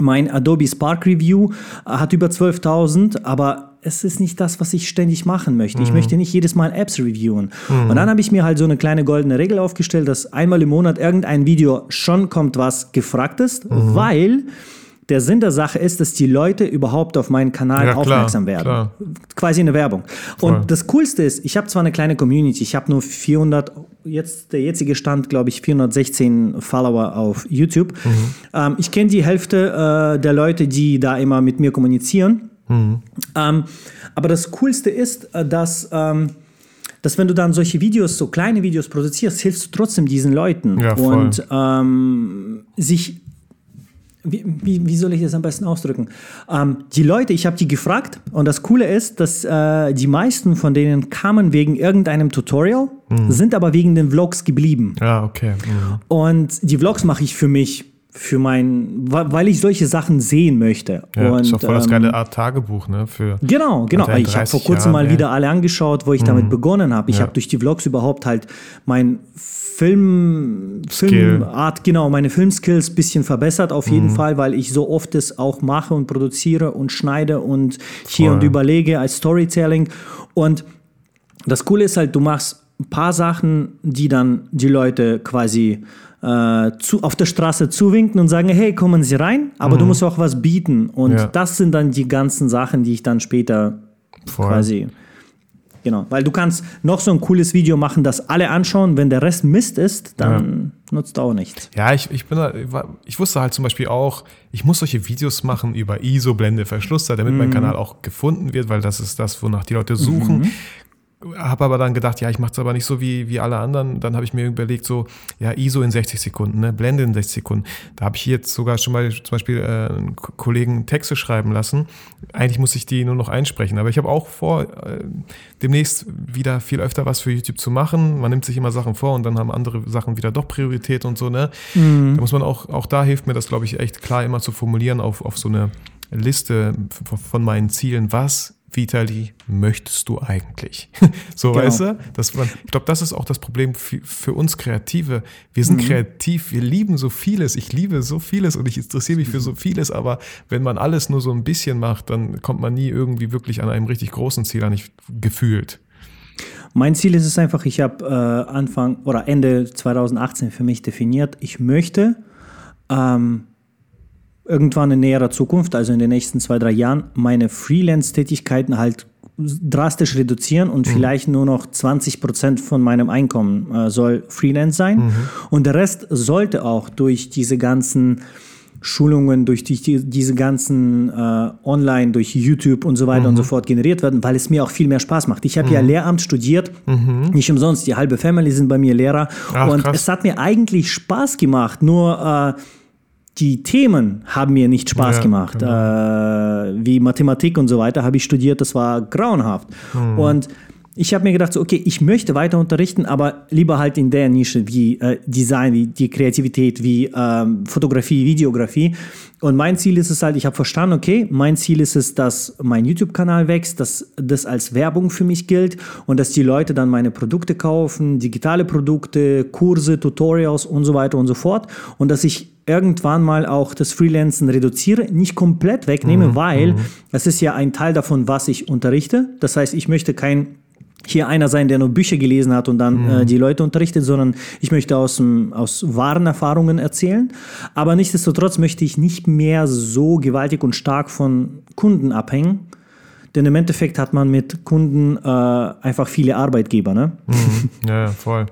mein Adobe Spark Review äh, hat über 12.000, aber es ist nicht das, was ich ständig machen möchte. Ich mhm. möchte nicht jedes Mal Apps reviewen. Mhm. Und dann habe ich mir halt so eine kleine goldene Regel aufgestellt, dass einmal im Monat irgendein Video schon kommt, was gefragt ist, mhm. weil der Sinn der Sache ist, dass die Leute überhaupt auf meinen Kanal ja, aufmerksam werden. Klar. Quasi eine Werbung. Voll. Und das Coolste ist, ich habe zwar eine kleine Community, ich habe nur 400, jetzt der jetzige Stand, glaube ich, 416 Follower auf YouTube. Mhm. Ähm, ich kenne die Hälfte äh, der Leute, die da immer mit mir kommunizieren. Mhm. Ähm, aber das Coolste ist, äh, dass ähm, dass wenn du dann solche Videos, so kleine Videos produzierst, hilfst du trotzdem diesen Leuten. Ja, und ähm, sich wie, wie, wie, soll ich das am besten ausdrücken? Ähm, die Leute, ich habe die gefragt und das Coole ist, dass äh, die meisten von denen kamen wegen irgendeinem Tutorial, mhm. sind aber wegen den Vlogs geblieben. Ja, okay. Mhm. Und die Vlogs mache ich für mich, für mein, weil ich solche Sachen sehen möchte. Ja, und, ist auch voll das geile ähm, Art Tagebuch, ne? Für genau, genau. Ich habe vor kurzem Jahren, mal wieder alle angeschaut, wo ich mhm. damit begonnen habe. Ich ja. habe durch die Vlogs überhaupt halt mein Film, Filmart, genau, meine Filmskills ein bisschen verbessert, auf jeden mhm. Fall, weil ich so oft es auch mache und produziere und schneide und hier Voll. und überlege als Storytelling. Und das Coole ist halt, du machst ein paar Sachen, die dann die Leute quasi äh, zu, auf der Straße zuwinken und sagen, hey, kommen Sie rein, aber mhm. du musst auch was bieten. Und ja. das sind dann die ganzen Sachen, die ich dann später Voll. quasi Genau, weil du kannst noch so ein cooles Video machen, das alle anschauen. Wenn der Rest Mist ist, dann ja. nutzt auch nichts. Ja, ich, ich bin da, ich wusste halt zum Beispiel auch, ich muss solche Videos machen über ISO, Blende, Verschlusszeit, damit mhm. mein Kanal auch gefunden wird, weil das ist das, wonach die Leute suchen. Mhm habe aber dann gedacht, ja, ich mache es aber nicht so wie, wie alle anderen. Dann habe ich mir überlegt, so, ja, ISO in 60 Sekunden, ne, Blende in 60 Sekunden. Da habe ich jetzt sogar schon mal zum Beispiel äh, einen Kollegen Texte schreiben lassen. Eigentlich muss ich die nur noch einsprechen. Aber ich habe auch vor, äh, demnächst wieder viel öfter was für YouTube zu machen. Man nimmt sich immer Sachen vor und dann haben andere Sachen wieder doch Priorität und so, ne? Mhm. Da muss man auch, auch da hilft mir das, glaube ich, echt klar immer zu formulieren auf, auf so eine Liste von meinen Zielen. Was Vitali, möchtest du eigentlich? so, Genau. weißt du? Dass man, ich glaube, das ist auch das Problem für, für uns Kreative. Wir sind kreativ, wir lieben so vieles. Ich liebe so vieles und ich interessiere mich für so vieles, aber wenn man alles nur so ein bisschen macht, dann kommt man nie irgendwie wirklich an einem richtig großen Ziel an, ich, gefühlt. Mein Ziel ist es einfach, ich habe äh, Anfang oder Ende 2018 für mich definiert, ich möchte ähm, irgendwann in näherer Zukunft, also in den nächsten zwei, drei Jahren, meine Freelance-Tätigkeiten halt drastisch reduzieren und vielleicht nur noch 20 Prozent von meinem Einkommen äh, soll Freelance sein. Und der Rest sollte auch durch diese ganzen Schulungen, durch die, die, diese ganzen äh, Online, durch YouTube und so weiter und so fort generiert werden, weil es mir auch viel mehr Spaß macht. Ich habe ja Lehramt studiert, nicht umsonst, die halbe Family sind bei mir Lehrer Ach, und krass. es hat mir eigentlich Spaß gemacht, nur äh, die Themen haben mir nicht Spaß Ja, gemacht. Äh, wie Mathematik und so weiter habe ich studiert, das war grauenhaft. Und ich habe mir gedacht, so, okay, ich möchte weiter unterrichten, aber lieber halt in der Nische wie äh, Design, wie die Kreativität, wie ähm, Fotografie, Videografie. Und mein Ziel ist es halt, ich habe verstanden, okay, mein Ziel ist es, dass mein YouTube-Kanal wächst, dass das als Werbung für mich gilt und dass die Leute dann meine Produkte kaufen, digitale Produkte, Kurse, Tutorials und so weiter und so fort. Und dass ich irgendwann mal auch das Freelancen reduziere, nicht komplett wegnehme, weil es ist ja ein Teil davon, was ich unterrichte. Das heißt, ich möchte kein hier einer sein, der nur Bücher gelesen hat und dann äh, die Leute unterrichtet, sondern ich möchte aus, dem- aus wahren Erfahrungen erzählen. Aber nichtsdestotrotz möchte ich nicht mehr so gewaltig und stark von Kunden abhängen. Denn im Endeffekt hat man mit Kunden äh, einfach viele Arbeitgeber. Ne? Ja, ja, voll.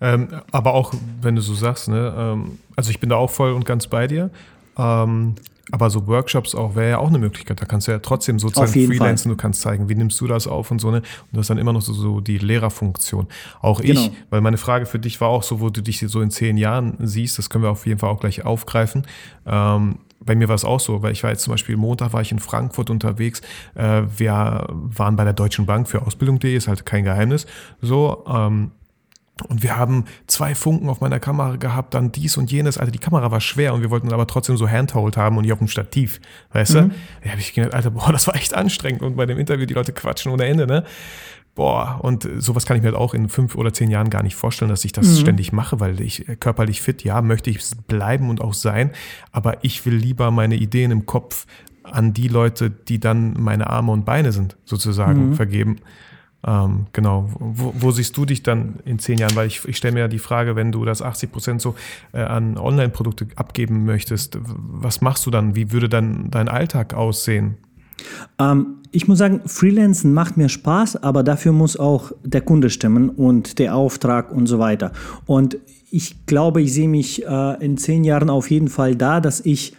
Ähm, aber auch, wenn du so sagst, ne, ähm, also ich bin da auch voll und ganz bei dir. Ähm, aber so Workshops auch wäre ja auch eine Möglichkeit. Da kannst du ja trotzdem sozusagen freelancen, du kannst zeigen, wie nimmst du das auf und so, ne? Und das ist dann immer noch so, so die Lehrerfunktion. Auch ich, Genau. weil meine Frage für dich war auch so, wo du dich so in zehn Jahren siehst, das können wir auf jeden Fall auch gleich aufgreifen. Ähm, bei mir war es auch so, weil ich war jetzt zum Beispiel Montag war ich in Frankfurt unterwegs. Äh, wir waren bei der Deutschen Bank für Ausbildung.de, ist halt kein Geheimnis. So, ähm, und wir haben zwei Funken auf meiner Kamera gehabt, dann dies und jenes. Also die Kamera war schwer und wir wollten aber trotzdem so Handhold haben und nicht auf dem Stativ. Weißt du? Da habe ich gedacht, Alter, boah, das war echt anstrengend. Und bei dem Interview, die Leute quatschen ohne Ende, ne? Boah, und sowas kann ich mir halt auch in fünf oder zehn Jahren gar nicht vorstellen, dass ich das ständig mache, weil ich äh, körperlich fit, ja, möchte ich bleiben und auch sein, aber ich will lieber meine Ideen im Kopf an die Leute, die dann meine Arme und Beine sind, sozusagen, vergeben. Ähm, genau. Wo, wo siehst du dich dann in zehn Jahren? Weil ich, ich stelle mir ja die Frage, wenn du das 80 Prozent so äh, an Online-Produkte abgeben möchtest, was machst du dann? Wie würde dann dein Alltag aussehen? Ähm, ich muss sagen, Freelancen macht mir Spaß, aber dafür muss auch der Kunde stimmen und der Auftrag und so weiter. Und ich glaube, ich sehe mich äh, in zehn Jahren auf jeden Fall da, dass ich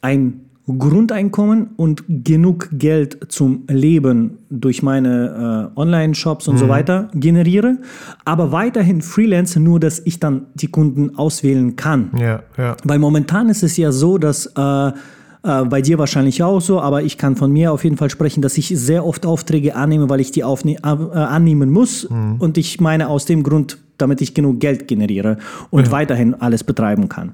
ein Grundeinkommen und genug Geld zum Leben durch meine äh, Online-Shops und so weiter generiere, aber weiterhin Freelance, nur dass ich dann die Kunden auswählen kann. Ja, ja. Weil momentan ist es ja so, dass äh, äh, bei dir wahrscheinlich auch so, aber ich kann von mir auf jeden Fall sprechen, dass ich sehr oft Aufträge annehme, weil ich die aufne äh, annehmen muss. Und ich meine aus dem Grund, damit ich genug Geld generiere und weiterhin alles betreiben kann.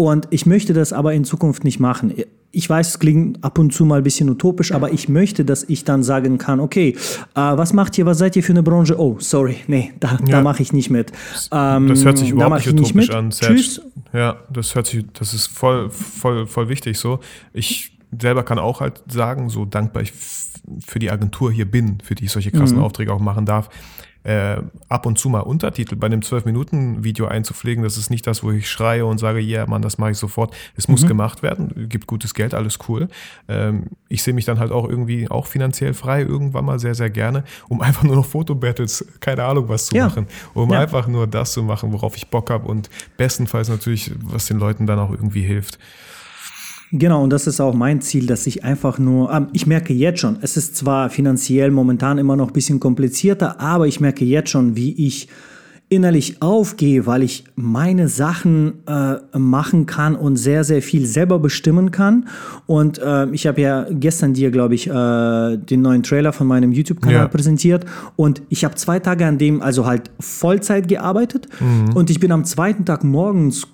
Und ich möchte das aber in Zukunft nicht machen. Ich weiß, es klingt ab und zu mal ein bisschen utopisch, aber ich möchte, dass ich dann sagen kann, okay, äh, was macht ihr, was seid ihr für eine Branche? Oh, sorry, nee, da, da Ja. mache ich nicht mit. Ähm, Das hört sich da überhaupt nicht ich utopisch mit. an. Serge. Tschüss. Ja, das hört sich, das ist voll, voll, voll wichtig so. Ich selber kann auch halt sagen, so dankbar ich für die Agentur hier bin, für die ich solche krassen Mhm. Aufträge auch machen darf. Äh, ab und zu mal Untertitel bei einem 12-Minuten-Video einzupflegen, das ist nicht das, wo ich schreie und sage, ja, yeah, Mann, das mache ich sofort. Es Mhm. muss gemacht werden, gibt gutes Geld, alles cool. Ähm, ich sehe mich dann halt auch irgendwie auch finanziell frei, irgendwann mal sehr, sehr gerne, um einfach nur noch Fotobattles, keine Ahnung, was zu Ja. machen. Um Ja. einfach nur das zu machen, worauf ich Bock habe und bestenfalls natürlich, was den Leuten dann auch irgendwie hilft. Genau, und das ist auch mein Ziel, dass ich einfach nur, ähm, ich merke jetzt schon, es ist zwar finanziell momentan immer noch ein bisschen komplizierter, aber ich merke jetzt schon, wie ich innerlich aufgehe, weil ich meine Sachen äh, machen kann und sehr, sehr viel selber bestimmen kann. Und äh, ich habe ja gestern dir, glaube ich, äh, den neuen Trailer von meinem YouTube-Kanal Ja. präsentiert und ich habe zwei Tage an dem, also halt Vollzeit gearbeitet und ich bin am zweiten Tag morgens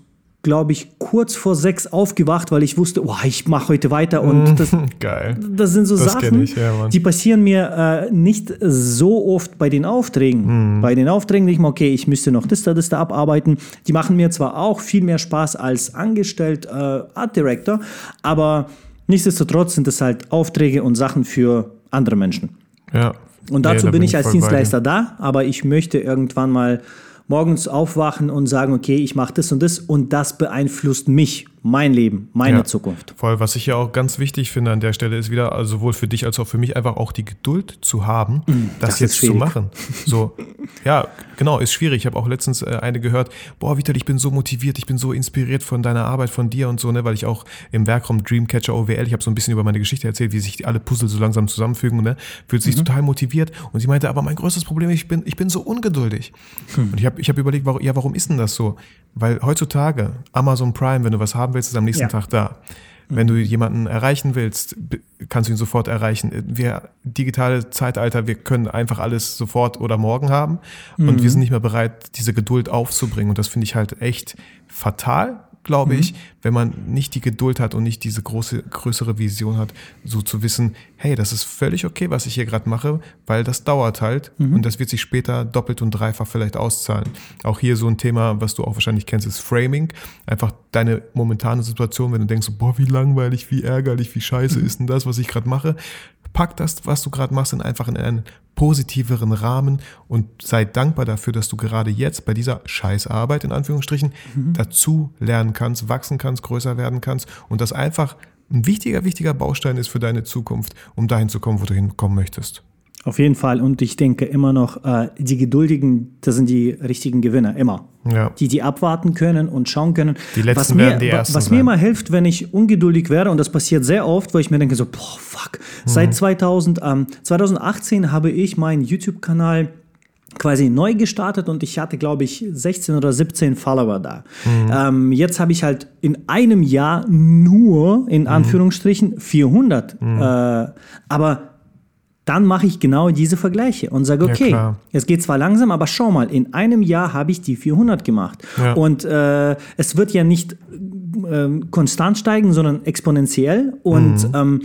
glaube ich, kurz vor sechs aufgewacht, weil ich wusste, oh, ich mache heute weiter. Und das, Geil. das sind so Das Sachen, ich, ja, die passieren mir äh, nicht so oft bei den Aufträgen. Mhm. Bei den Aufträgen denke ich mir, okay, ich müsste noch das da, das da abarbeiten. Die machen mir zwar auch viel mehr Spaß als angestellt äh, Art Director, aber nichtsdestotrotz sind es halt Aufträge und Sachen für andere Menschen. Ja. Und dazu da bin ich als. Dienstleister da, aber ich möchte irgendwann mal morgens aufwachen und sagen, okay, ich mache das und das und das beeinflusst mich, mein Leben, meine Ja. Zukunft. Voll, was ich ja auch ganz wichtig finde an der Stelle ist wieder, also sowohl für dich als auch für mich einfach auch die Geduld zu haben, das, Mm, das ist jetzt zu machen. So, ja, genau, ist schwierig. Ich habe auch letztens äh, eine gehört, boah, Vital, ich bin so motiviert, ich bin so inspiriert von deiner Arbeit, von dir und so, ne, weil ich auch im Werkraum Dreamcatcher OWL, ich habe so ein bisschen über meine Geschichte erzählt, wie sich alle Puzzle so langsam zusammenfügen, ne, fühlt Mhm. sich total motiviert und sie meinte, aber mein größtes Problem, ich bin, ich bin so ungeduldig. Hm. Und ich habe ich hab überlegt, warum, ja, warum ist denn das so? Weil heutzutage Amazon Prime, wenn du was haben willst, ist am nächsten Ja. Tag da. Wenn du jemanden erreichen willst, kannst du ihn sofort erreichen. Wir, digitale Zeitalter, wir können einfach alles sofort oder morgen haben und wir sind nicht mehr bereit, diese Geduld aufzubringen. Und das finde ich halt echt fatal, glaube ich, wenn man nicht die Geduld hat und nicht diese große, größere Vision hat, so zu wissen, hey, das ist völlig okay, was ich hier gerade mache, weil das dauert halt und das wird sich später doppelt und dreifach vielleicht auszahlen. Auch hier so ein Thema, was du auch wahrscheinlich kennst, ist Framing. Einfach deine momentane Situation, wenn du denkst, boah, wie langweilig, wie ärgerlich, wie scheiße ist denn das, was ich gerade mache. Pack das, was du gerade machst, in einfach in einen positiveren Rahmen und sei dankbar dafür, dass du gerade jetzt bei dieser Scheißarbeit in Anführungsstrichen dazu lernen kannst, wachsen kannst, größer werden kannst und das einfach ein wichtiger, wichtiger Baustein ist für deine Zukunft, um dahin zu kommen, wo du hinkommen möchtest. Auf jeden Fall. Und ich denke immer noch, äh, die Geduldigen, das sind die richtigen Gewinner, immer. Ja. Die, die abwarten können und schauen können. Die Letzten was mir, werden die Ersten Was mir immer hilft, wenn ich ungeduldig wäre, und das passiert sehr oft, weil ich mir denke so, boah, fuck. Seit 2000, ähm, 2018 habe ich meinen YouTube-Kanal quasi neu gestartet und ich hatte, glaube ich, 16 oder 17 Follower da. Ähm, jetzt habe ich halt in einem Jahr nur, in Anführungsstrichen, 400. Äh, aber dann mache ich genau diese Vergleiche und sage, Ja, okay, klar. es geht zwar langsam, aber schau mal, in einem Jahr habe ich die 400 gemacht. Ja. Und äh, es wird ja nicht ähm, konstant steigen, sondern exponentiell. Und Mhm. ähm,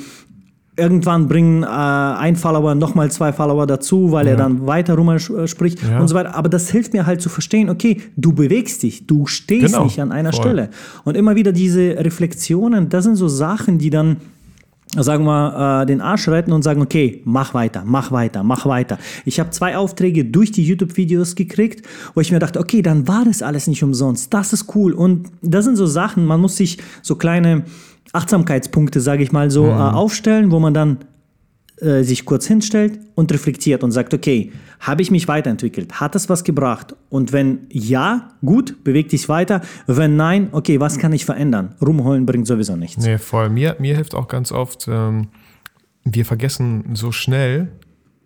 irgendwann bringen äh, ein Follower nochmal zwei Follower dazu, weil er dann weiter rum äh, spricht Ja. und so weiter. Aber das hilft mir halt zu verstehen, okay, du bewegst dich, du stehst Genau, nicht an einer voll. Stelle. Und immer wieder diese Reflexionen, das sind so Sachen, die dann sagen wir, äh, den Arsch retten und sagen, okay, mach weiter, mach weiter, mach weiter. Ich habe zwei Aufträge durch die YouTube-Videos gekriegt, wo ich mir dachte, okay, dann war das alles nicht umsonst. Das ist cool. Und das sind so Sachen, man muss sich so kleine Achtsamkeitspunkte, sage ich mal so, äh, aufstellen, wo man dann äh, sich kurz hinstellt und reflektiert und sagt, okay, habe ich mich weiterentwickelt? Hat es was gebracht? Und wenn ja, gut, beweg dich weiter. Wenn nein, okay, was kann ich verändern? Rumholen bringt sowieso nichts. Nee, voll. Mir, mir hilft auch ganz oft, ähm, wir vergessen so schnell,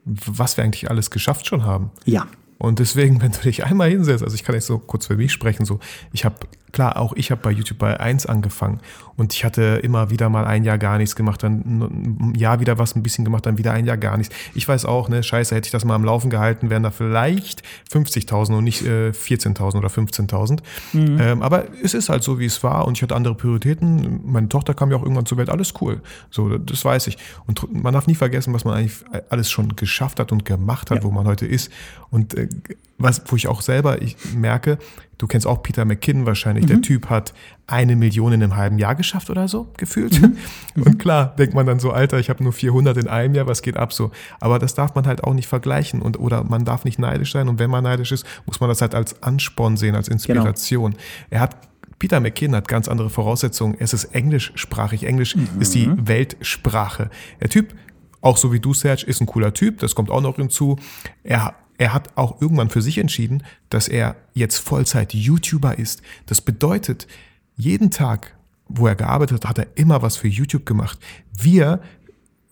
was wir eigentlich alles geschafft schon haben. Ja. Und deswegen, wenn du dich einmal hinsetzt, also ich kann jetzt so kurz für mich sprechen, so, ich habe, klar, auch ich habe bei YouTube bei 1 angefangen und ich hatte immer wieder mal ein Jahr gar nichts gemacht, dann ein Jahr wieder was ein bisschen gemacht, dann wieder ein Jahr gar nichts. Ich weiß auch, ne, scheiße, hätte ich das mal am Laufen gehalten, wären da vielleicht 50.000 und nicht äh, 14.000 oder 15.000. Ähm, aber es ist halt so, wie es war und ich hatte andere Prioritäten. Meine Tochter kam ja auch irgendwann zur Welt, alles cool. So, das weiß ich. Und man darf nie vergessen, was man eigentlich alles schon geschafft hat und gemacht hat, Ja. wo man heute ist. Und äh, was, wo ich auch selber ich merke, du kennst auch Peter McKinnon wahrscheinlich, der Typ hat eine Million in einem halben Jahr geschafft oder so, gefühlt. Und klar, denkt man dann so, Alter, ich habe nur 400 in einem Jahr, was geht ab so? Aber das darf man halt auch nicht vergleichen und oder man darf nicht neidisch sein und wenn man neidisch ist, muss man das halt als Ansporn sehen, als Inspiration. Er hat Peter McKinnon hat ganz andere Voraussetzungen. Es ist englischsprachig. Englisch ist die Weltsprache. Der Typ, auch so wie du, Serge, ist ein cooler Typ. Das kommt auch noch hinzu. Er, er hat auch irgendwann für sich entschieden, dass er jetzt Vollzeit-YouTuber ist. Das bedeutet, jeden Tag, wo er gearbeitet hat, hat er immer was für YouTube gemacht. Wir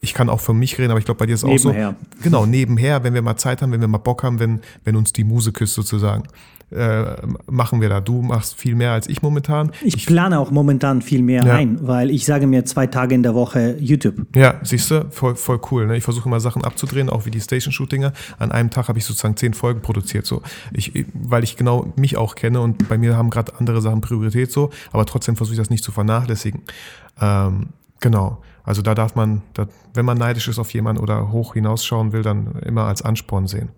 ich kann auch für mich reden, aber ich glaube, bei dir ist es auch so. Genau, nebenher, wenn wir mal Zeit haben, wenn wir mal Bock haben, wenn, wenn uns die Muse küsst sozusagen. Äh, machen wir da. Du machst viel mehr als ich momentan. Ich, plane auch momentan viel mehr Ja. ein, weil ich sage mir zwei Tage in der Woche YouTube. Ja, siehst du, voll, voll cool. Ne? Ich versuche immer Sachen abzudrehen, auch wie die Station-Shootinger. An einem Tag habe ich sozusagen zehn Folgen produziert, so. Ich, weil ich genau mich auch kenne und bei mir haben gerade andere Sachen Priorität so, aber trotzdem versuche ich das nicht zu vernachlässigen. Ähm, genau. Also da darf man, da, wenn man neidisch ist auf jemanden oder hoch hinausschauen will, dann immer als Ansporn sehen.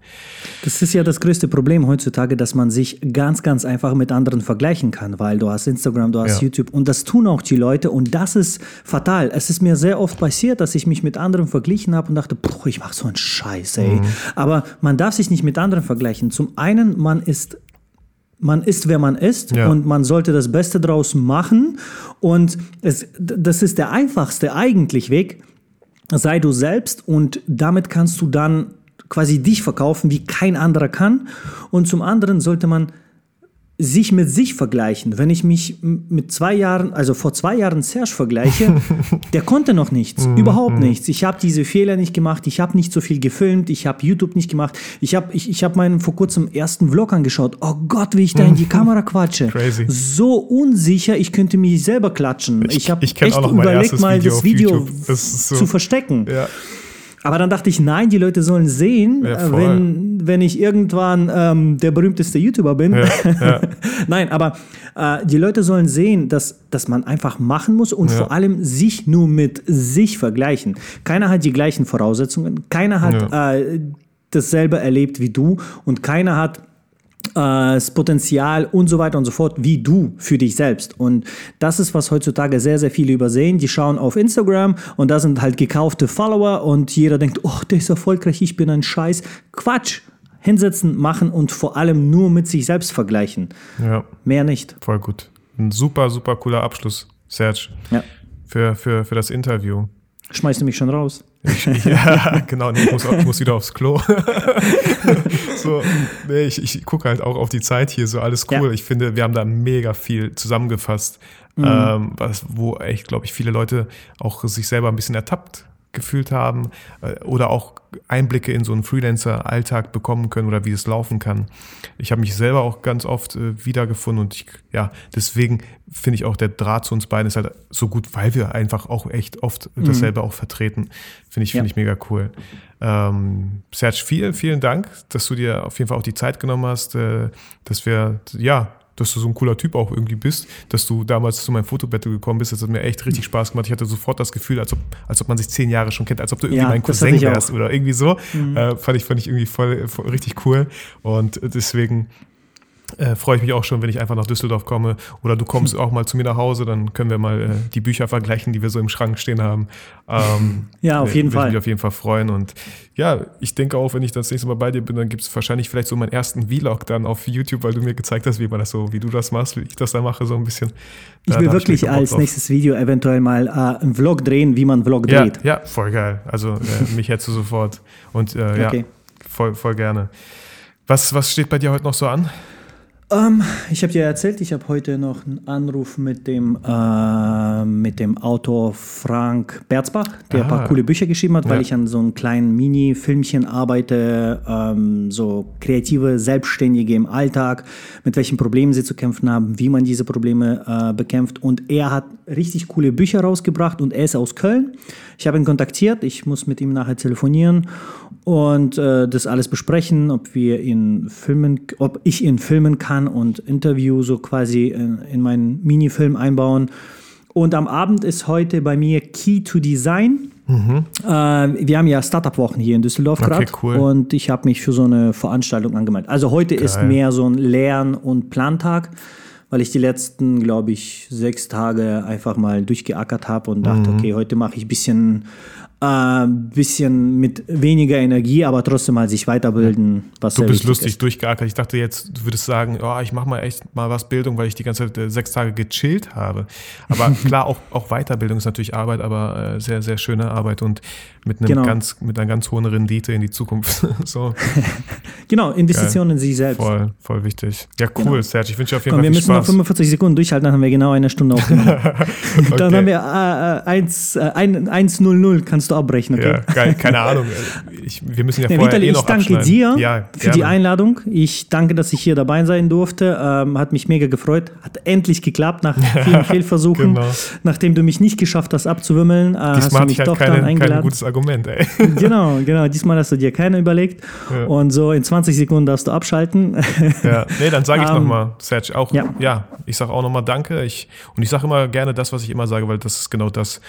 Das ist ja das größte Problem heutzutage, dass man sich ganz, ganz einfach mit anderen vergleichen kann, weil du hast Instagram, du hast Ja. YouTube und das tun auch die Leute und das ist fatal. Es ist mir sehr oft passiert, dass ich mich mit anderen verglichen habe und dachte, boah, ich mache so einen Scheiß, ey. Aber man darf sich nicht mit anderen vergleichen. Zum einen, man ist man ist, wer man ist Ja. und man sollte das Beste draus machen. Und es, das ist der einfachste eigentlich Weg. Sei du selbst und damit kannst du dann quasi dich verkaufen, wie kein anderer kann. Und zum anderen sollte man sich mit sich vergleichen. Wenn ich mich mit zwei Jahren, also vor zwei Jahren Serge vergleiche, der konnte noch nichts, überhaupt nichts. Ich habe diese Fehler nicht gemacht, ich habe nicht so viel gefilmt, ich habe YouTube nicht gemacht. Ich habe ich, ich hab meinen vor kurzem ersten Vlog angeschaut. Oh Gott, wie ich da in die Kamera quatsche. Crazy. So unsicher, ich könnte mich selber klatschen. Ich, Ich- habe echt überlegt, erstes mal Video das Video YouTube. Das so- zu verstecken. Ja. Aber dann dachte ich, nein, die Leute sollen sehen, Ja, äh, wenn, wenn ich irgendwann ähm, der berühmteste YouTuber bin. Ja, ja. nein, aber äh, die Leute sollen sehen, dass, dass man einfach machen muss und vor allem sich nur mit sich vergleichen. Keiner hat die gleichen Voraussetzungen, keiner hat äh, dasselbe erlebt wie du und keiner hat das Potenzial und so weiter und so fort, wie du für dich selbst. Und das ist, was heutzutage sehr, sehr viele übersehen. Die schauen auf Instagram und da sind halt gekaufte Follower und jeder denkt, oh, der ist erfolgreich, ich bin ein Scheiß. Quatsch! Hinsetzen, machen und vor allem nur mit sich selbst vergleichen. ja, Mehr nicht. voll gut. Ein super, super cooler Abschluss, Serge, Ja. für, für, für das Interview. Schmeißt du mich schon raus? ja, genau, nee, ich, muss, ich muss wieder aufs Klo. so, nee, ich, ich gucke halt auch auf die Zeit hier, so alles cool. Ja. Ich finde, wir haben da mega viel zusammengefasst, ähm, was, wo echt, glaube ich, viele Leute auch sich selber ein bisschen ertappt gefühlt haben äh, oder auch Einblicke in so einen Freelancer-Alltag bekommen können oder wie es laufen kann. Ich habe mich selber auch ganz oft äh, wiedergefunden und ich, ja, deswegen finde ich auch der Draht zu uns beiden ist halt so gut, weil wir einfach auch echt oft dasselbe auch vertreten. Finde ich, finde Ja. ich mega cool. Ähm, Serge, vielen, vielen Dank, dass du dir auf jeden Fall auch die Zeit genommen hast, äh, dass wir, ja, dass du so ein cooler Typ auch irgendwie bist, dass du damals zu meinem Fotobattle gekommen bist. Das hat mir echt richtig Spaß gemacht. Ich hatte sofort das Gefühl, als ob, als ob man sich zehn Jahre schon kennt, als ob du irgendwie Ja, mein Cousin wärst oder irgendwie so. Äh, fand, ich, fand ich irgendwie voll, voll richtig cool. Und deswegen äh, freue ich mich auch schon, wenn ich einfach nach Düsseldorf komme. Oder du kommst auch mal zu mir nach Hause, dann können wir mal äh, die Bücher vergleichen, die wir so im Schrank stehen haben. Ähm, Ja, auf äh, jeden würde Fall. Ich mich auf jeden Fall freuen. Und ja, ich denke auch, wenn ich das nächste Mal bei dir bin, dann gibt es wahrscheinlich vielleicht so meinen ersten Vlog dann auf YouTube, weil du mir gezeigt hast, wie man das so, wie du das machst, wie ich das da mache, so ein bisschen. Ich will wirklich Bock als nächstes Video eventuell mal äh, einen Vlog drehen, wie man einen Vlog Ja, dreht. ja, voll geil. Also äh, mich hättest du sofort. Und äh, ja, Okay. voll, voll gerne. Was, was steht bei dir heute noch so an? Ähm, ich habe dir erzählt, ich habe heute noch einen Anruf mit dem, äh, mit dem Autor Frank Berzbach, der ein Ah. paar coole Bücher geschrieben hat, weil Ja. ich an so einem kleinen Mini-Filmchen arbeite, ähm, so kreative Selbstständige im Alltag, mit welchen Problemen sie zu kämpfen haben, wie man diese Probleme äh, bekämpft. Und er hat richtig coole Bücher rausgebracht und er ist aus Köln. Ich habe ihn kontaktiert, ich muss mit ihm nachher telefonieren und äh, das alles besprechen, ob wir ihn filmen, ob ich ihn filmen kann und Interview so quasi in, in meinen Minifilm einbauen. Und am Abend ist heute bei mir Key to Design. Äh, wir haben ja Startup-Wochen hier in Düsseldorf Okay, gerade cool. und ich habe mich für so eine Veranstaltung angemeldet. Also heute ist Geil. mehr so ein Lern- und Plantag, weil ich die letzten, glaube ich, sechs Tage einfach mal durchgeackert habe und dachte, Mhm. okay, heute mache ich ein bisschen, äh, bisschen mit weniger Energie, aber trotzdem mal sich weiterbilden, was Du bist lustig ist. durchgeackert. Ich dachte jetzt, du würdest sagen, oh, ich mache mal echt mal was Bildung, weil ich die ganze Zeit äh, sechs Tage gechillt habe. Aber klar, auch, auch Weiterbildung ist natürlich Arbeit, aber äh, sehr, sehr schöne Arbeit und mit, einem Genau. ganz, mit einer ganz hohen Rendite in die Zukunft. so, Genau, Investitionen in sich selbst. voll, voll wichtig. Ja, cool, Genau. Serge. Ich wünsche dir auf jeden Komm, wir Fall viel müssen noch Spaß. 45 Sekunden durchhalten, dann haben wir genau eine Stunde aufgenommen. Dann Okay. haben wir äh, äh, 1, äh, 1.00. Kannst du abbrechen, okay? Ja, geil, keine Ahnung. Ich, wir müssen ja Ja, vorher Vitali, eh ich noch danke abschneiden. dir ja, für die. Einladung. Ich danke, dass ich hier dabei sein durfte. Ähm, hat mich mega gefreut. Hat endlich geklappt nach vielen Fehlversuchen. Genau. Nachdem du mich nicht geschafft hast abzuwimmeln, äh, hast du mich ich halt doch keine, dann kein eingeladen. gutes Argument, ey. genau, genau. Diesmal hast du dir keiner überlegt. Ja. Und so in 20 Sekunden darfst du abschalten. Ja, nee, dann sage ich Ähm, nochmal, Serge, auch, ja, ja. ich sage auch nochmal Danke. Ich, und ich sage immer gerne das, was ich immer sage, weil das ist genau das,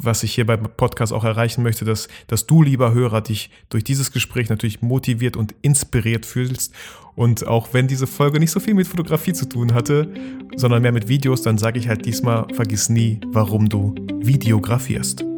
was ich hier beim Podcast auch erreichen möchte, dass, dass du, lieber Hörer, dich durch dieses Gespräch natürlich motiviert und inspiriert fühlst. Und auch wenn diese Folge nicht so viel mit Fotografie zu tun hatte, sondern mehr mit Videos, dann sage ich halt diesmal, vergiss nie, warum du videografierst.